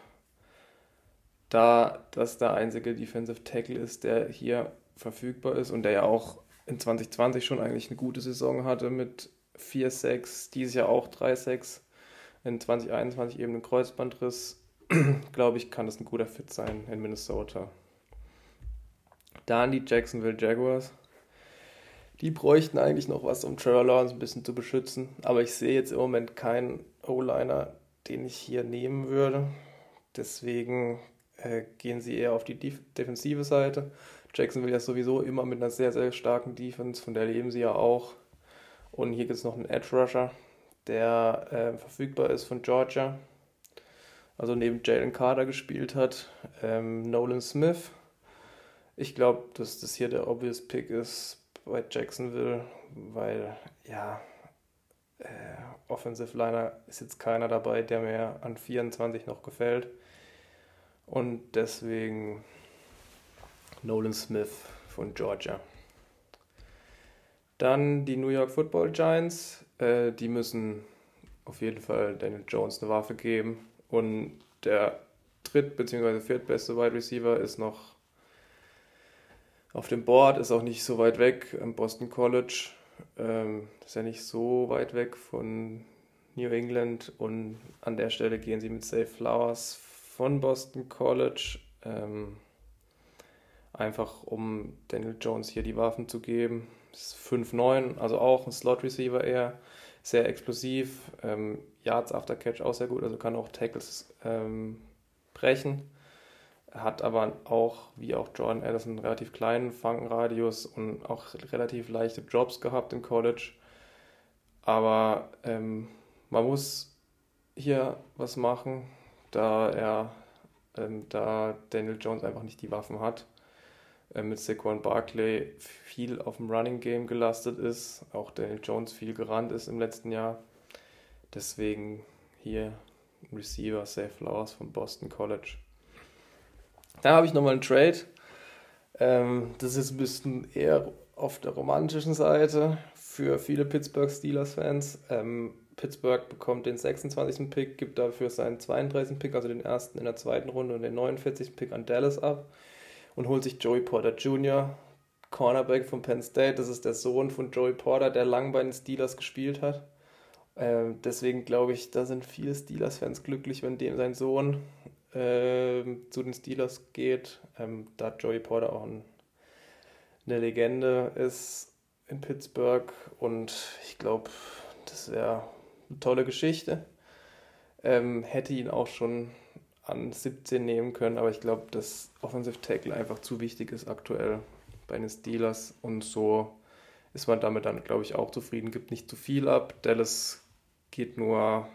da das der einzige Defensive Tackle ist, der hier verfügbar ist und der ja auch in 2020 schon eigentlich eine gute Saison hatte mit 4-6, dieses Jahr auch 3-6, in 2021 eben ein Kreuzbandriss, glaube ich, kann das ein guter Fit sein in Minnesota. Dann die Jacksonville Jaguars. Die bräuchten eigentlich noch was, um Trevor Lawrence ein bisschen zu beschützen. Aber ich sehe jetzt im Moment keinen O-Liner, den ich hier nehmen würde. Deswegen äh, gehen sie eher auf die Def defensive Seite. Jacksonville ja sowieso immer mit einer sehr, sehr starken Defense, von der leben sie ja auch. Und hier gibt es noch einen Edge Rusher, der äh, verfügbar ist von Georgia. Also neben Jalen Carter gespielt hat. Ähm, Nolan Smith. Ich glaube, dass das hier der obvious Pick ist bei Jacksonville, weil ja, äh, Offensive Liner ist jetzt keiner dabei, der mir an 24 noch gefällt. Und deswegen Nolan Smith von Georgia. Dann die New York Football Giants. Äh, die müssen auf jeden Fall Daniel Jones eine Waffe geben. Und der dritt- bzw. viertbeste Wide Receiver ist noch auf dem Board, ist auch nicht so weit weg am Boston College. Ähm, ist ja nicht so weit weg von New England. Und an der Stelle gehen sie mit Safe Flowers von Boston College. Ähm, einfach um Daniel Jones hier die Waffen zu geben. Ist 5-9, also auch ein Slot-Receiver eher, sehr explosiv, ähm, Yards after Catch auch sehr gut, also kann auch Tackles ähm, brechen. Hat aber auch, wie auch Jordan Addison, einen relativ kleinen Fangradius und auch relativ leichte Drops gehabt im College. Aber ähm, man muss hier was machen, da er, ähm, da Daniel Jones einfach nicht die Waffen hat äh, mit Saquon Barkley viel auf dem Running Game gelastet ist, auch Daniel Jones viel gerannt ist im letzten Jahr. Deswegen hier Receiver, Safe Flowers von Boston College. Da habe ich nochmal einen Trade. Ähm, das ist ein bisschen eher auf der romantischen Seite für viele Pittsburgh Steelers-Fans. Ähm, Pittsburgh bekommt den 26. Pick, gibt dafür seinen 32. Pick, also den ersten in der zweiten Runde und den 49. Pick an Dallas ab und holt sich Joey Porter Jr., Cornerback von Penn State. Das ist der Sohn von Joey Porter, der lang bei den Steelers gespielt hat. Ähm, deswegen glaube ich, da sind viele Steelers-Fans glücklich, wenn dem sein Sohn äh, zu den Steelers geht. Ähm, da Joey Porter auch ein, eine Legende ist in Pittsburgh und ich glaube, das wäre eine tolle Geschichte. Ähm, hätte ihn auch schon an 17 nehmen können, aber ich glaube, dass Offensive Tackle einfach zu wichtig ist aktuell bei den Steelers und so ist man damit dann, glaube ich, auch zufrieden. Gibt nicht zu viel ab. Dallas geht nur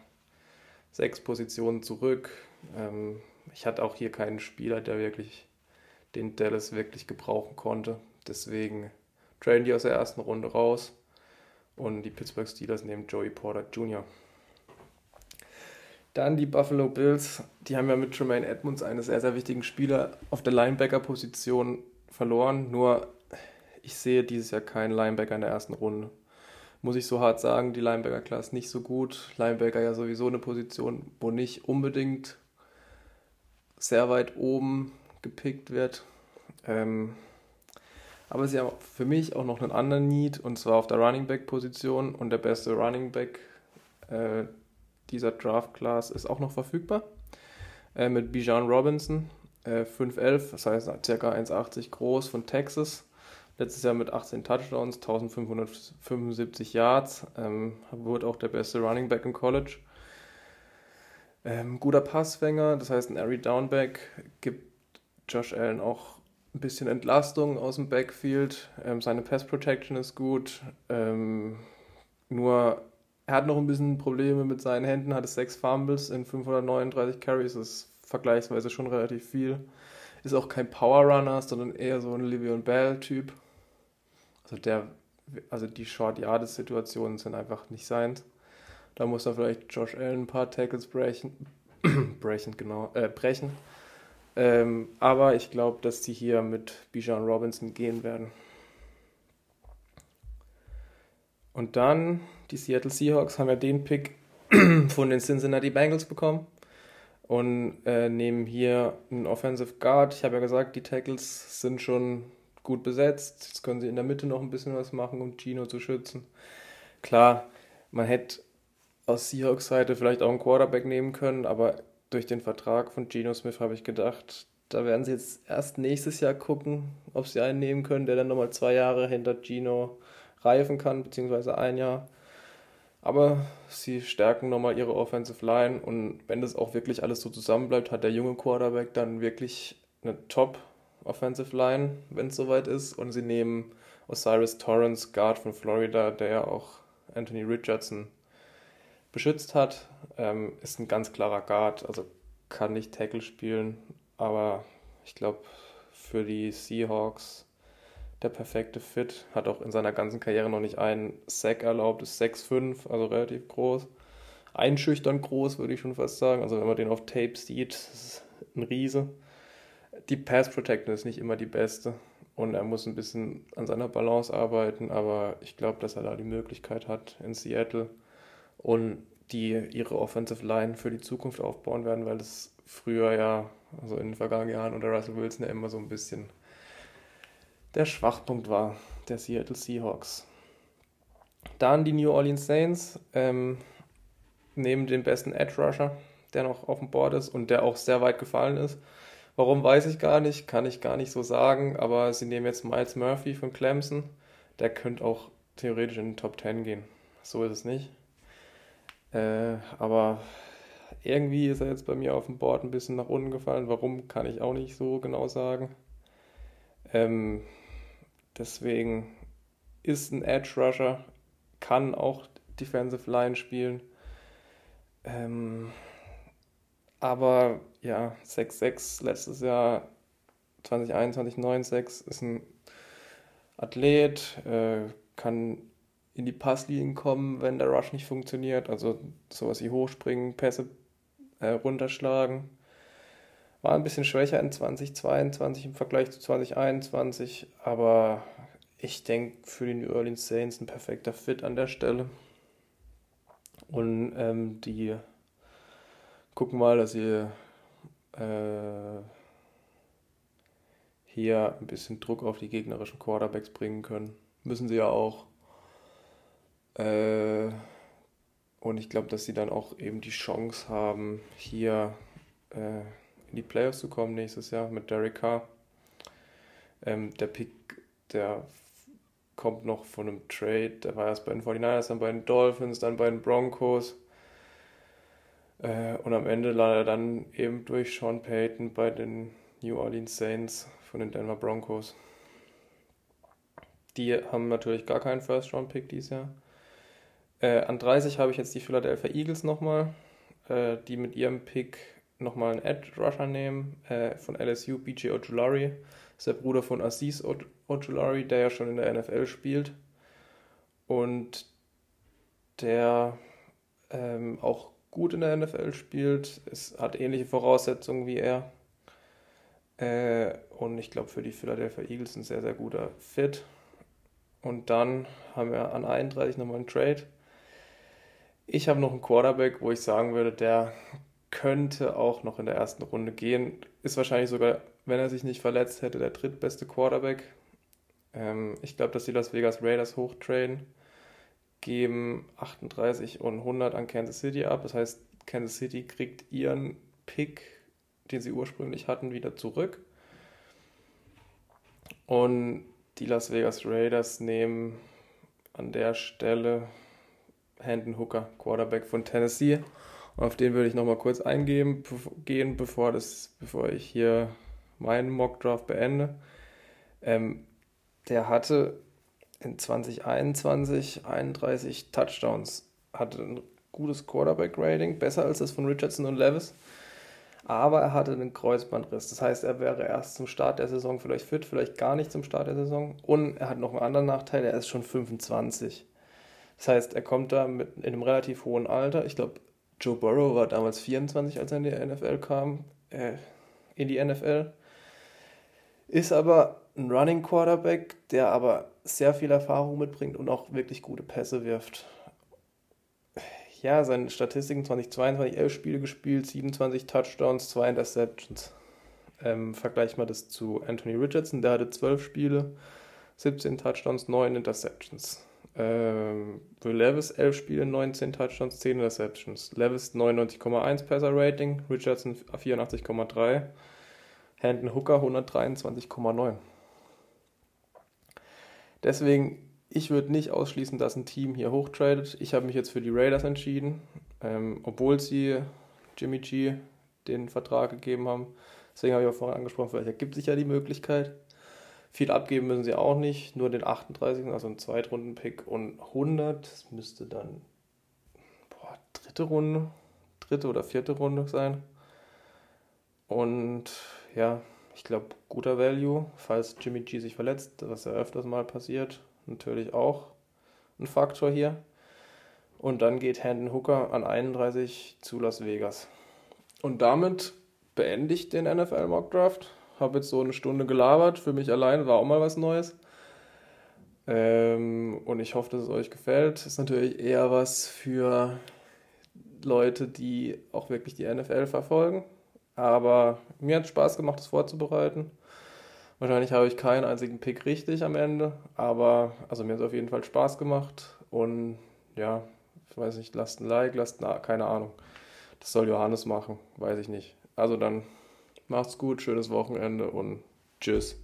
sechs Positionen zurück. Ähm, ich hatte auch hier keinen Spieler, der wirklich den Dallas wirklich gebrauchen konnte. Deswegen traden die aus der ersten Runde raus und die Pittsburgh Steelers nehmen Joey Porter Jr. Dann die Buffalo Bills, die haben ja mit Tremaine Edmonds einen sehr, sehr wichtigen Spieler auf der Linebacker-Position verloren. Nur ich sehe dieses Jahr keinen Linebacker in der ersten Runde. Muss ich so hart sagen, die Linebacker-Klasse nicht so gut. Linebacker ja sowieso eine Position, wo nicht unbedingt sehr weit oben gepickt wird. Ähm, aber sie haben für mich auch noch einen anderen Need und zwar auf der Running Back Position und der beste Running Back äh, dieser Draft Class ist auch noch verfügbar. Äh, mit Bijan Robinson, äh, 5'11, das heißt ca. 1,80 groß von Texas. Letztes Jahr mit 18 Touchdowns, 1575 Yards. Ähm, wurde auch der beste Running Back im College. Ähm, guter Passfänger, das heißt ein Airy Downback, gibt Josh Allen auch ein bisschen Entlastung aus dem Backfield. Ähm, seine Pass Protection ist gut. Ähm, nur er hat noch ein bisschen Probleme mit seinen Händen, hatte sechs Fumbles in 539 Carries, das ist vergleichsweise schon relativ viel. Ist auch kein Power Runner, sondern eher so ein Livion Bell-Typ. Also der, also die Short Yardage Situationen sind einfach nicht seins. Da muss er vielleicht Josh Allen ein paar Tackles brechen, brechen genau, äh, brechen. Ähm, aber ich glaube, dass die hier mit Bijan Robinson gehen werden. Und dann, die Seattle Seahawks haben ja den Pick von den Cincinnati Bengals bekommen und äh, nehmen hier einen Offensive Guard. Ich habe ja gesagt, die Tackles sind schon gut besetzt. Jetzt können sie in der Mitte noch ein bisschen was machen, um Gino zu schützen. Klar, man hätte aus Seahawks Seite vielleicht auch einen Quarterback nehmen können, aber durch den Vertrag von Gino Smith habe ich gedacht, da werden sie jetzt erst nächstes Jahr gucken, ob sie einen nehmen können, der dann nochmal zwei Jahre hinter Gino reifen kann, beziehungsweise ein Jahr. Aber sie stärken nochmal ihre Offensive Line und wenn das auch wirklich alles so zusammenbleibt, hat der junge Quarterback dann wirklich eine Top Offensive Line, wenn es soweit ist. Und sie nehmen Osiris Torrance, Guard von Florida, der ja auch Anthony Richardson beschützt hat. Ähm, ist ein ganz klarer Guard, also kann nicht Tackle spielen, aber ich glaube, für die Seahawks der perfekte Fit. Hat auch in seiner ganzen Karriere noch nicht einen Sack erlaubt, ist 6'5, also relativ groß. Einschüchternd groß, würde ich schon fast sagen. Also wenn man den auf Tape sieht, ist ein Riese. Die Pass Protection ist nicht immer die beste und er muss ein bisschen an seiner Balance arbeiten, aber ich glaube, dass er da die Möglichkeit hat in Seattle und die ihre Offensive Line für die Zukunft aufbauen werden, weil es früher ja, also in den vergangenen Jahren unter Russell Wilson ja immer so ein bisschen der Schwachpunkt war der Seattle Seahawks. Dann die New Orleans Saints ähm, neben dem besten Edge Rusher, der noch auf dem Board ist und der auch sehr weit gefallen ist. Warum weiß ich gar nicht, kann ich gar nicht so sagen, aber sie nehmen jetzt Miles Murphy von Clemson. Der könnte auch theoretisch in den Top 10 gehen. So ist es nicht. Äh, aber irgendwie ist er jetzt bei mir auf dem Board ein bisschen nach unten gefallen. Warum, kann ich auch nicht so genau sagen. Ähm, Deswegen ist ein Edge Rusher, kann auch Defensive Line spielen. Ähm, aber ja, 6-6 letztes Jahr, 2021 9-6 ist ein Athlet, äh, kann in die Passlinien kommen, wenn der Rush nicht funktioniert. Also sowas wie hochspringen, Pässe äh, runterschlagen. War ein bisschen schwächer in 2022 im Vergleich zu 2021, aber ich denke für die New Orleans Saints ein perfekter Fit an der Stelle. Und ähm, die gucken mal, dass sie äh, hier ein bisschen Druck auf die gegnerischen Quarterbacks bringen können. Müssen sie ja auch. Äh, und ich glaube, dass sie dann auch eben die Chance haben, hier äh, in die Playoffs zu kommen nächstes Jahr mit Derek Carr. Ähm, der Pick, der kommt noch von einem Trade, der war erst bei den 49ers, dann bei den Dolphins, dann bei den Broncos. Äh, und am Ende landet er dann eben durch Sean Payton bei den New Orleans Saints von den Denver Broncos. Die haben natürlich gar keinen First-Round-Pick dieses Jahr. Äh, an 30 habe ich jetzt die Philadelphia Eagles nochmal, äh, die mit ihrem Pick nochmal einen Edge Rusher nehmen äh, von LSU, BJ Ojulari. Ist der Bruder von Aziz Ojulari, der ja schon in der NFL spielt. Und der ähm, auch gut in der NFL spielt. Es hat ähnliche Voraussetzungen wie er. Äh, und ich glaube, für die Philadelphia Eagles ein sehr, sehr guter Fit. Und dann haben wir an 31 nochmal einen Trade. Ich habe noch einen Quarterback, wo ich sagen würde, der könnte auch noch in der ersten Runde gehen. Ist wahrscheinlich sogar, wenn er sich nicht verletzt hätte, der drittbeste Quarterback. Ähm, ich glaube, dass die Las Vegas Raiders hochtraden, geben 38 und 100 an Kansas City ab. Das heißt, Kansas City kriegt ihren Pick, den sie ursprünglich hatten, wieder zurück. Und die Las Vegas Raiders nehmen an der Stelle Hendon Hooker, Quarterback von Tennessee. Und auf den würde ich nochmal kurz eingehen, gehen, bevor, das, bevor ich hier meinen Mockdraft beende. Ähm, der hatte in 2021 31 Touchdowns, hatte ein gutes Quarterback-Rating, besser als das von Richardson und Levis. Aber er hatte einen Kreuzbandriss. Das heißt, er wäre erst zum Start der Saison vielleicht fit, vielleicht gar nicht zum Start der Saison. Und er hat noch einen anderen Nachteil, er ist schon 25. Das heißt, er kommt da mit, in einem relativ hohen Alter. Ich glaube, Joe Burrow war damals 24, als er in die NFL kam. Äh, in die NFL. Ist aber ein Running Quarterback, der aber sehr viel Erfahrung mitbringt und auch wirklich gute Pässe wirft ja, seine Statistiken 2022, 11 Spiele gespielt, 27 Touchdowns, 2 Interceptions. Ähm, vergleich mal das zu Anthony Richardson, der hatte 12 Spiele, 17 Touchdowns, 9 Interceptions. Ähm, Will Levis 11 Spiele, 19 Touchdowns, 10 Interceptions. Levis 99,1 Passer Rating, Richardson 84,3, Hendon Hooker 123,9. Deswegen ich würde nicht ausschließen, dass ein Team hier hochtradet. Ich habe mich jetzt für die Raiders entschieden, ähm, obwohl sie Jimmy G den Vertrag gegeben haben. Deswegen habe ich auch vorhin angesprochen, vielleicht ergibt sich ja die Möglichkeit. Viel abgeben müssen sie auch nicht, nur den 38. also einen Zweitrunden-Pick und 100. Das müsste dann boah, dritte Runde, dritte oder vierte Runde sein. Und ja, ich glaube, guter Value, falls Jimmy G sich verletzt, was ja öfters mal passiert natürlich auch ein Faktor hier. Und dann geht Hendon Hooker an 31 zu Las Vegas. Und damit beende ich den NFL Mock Draft. Habe jetzt so eine Stunde gelabert. Für mich allein war auch mal was Neues. Ähm, und ich hoffe, dass es euch gefällt. Ist natürlich eher was für Leute, die auch wirklich die NFL verfolgen. Aber mir hat Spaß gemacht, das vorzubereiten. Wahrscheinlich habe ich keinen einzigen Pick richtig am Ende, aber also mir hat es auf jeden Fall Spaß gemacht und ja, ich weiß nicht, lasst ein Like, lasst eine, keine Ahnung. Das soll Johannes machen, weiß ich nicht. Also dann macht's gut, schönes Wochenende und tschüss.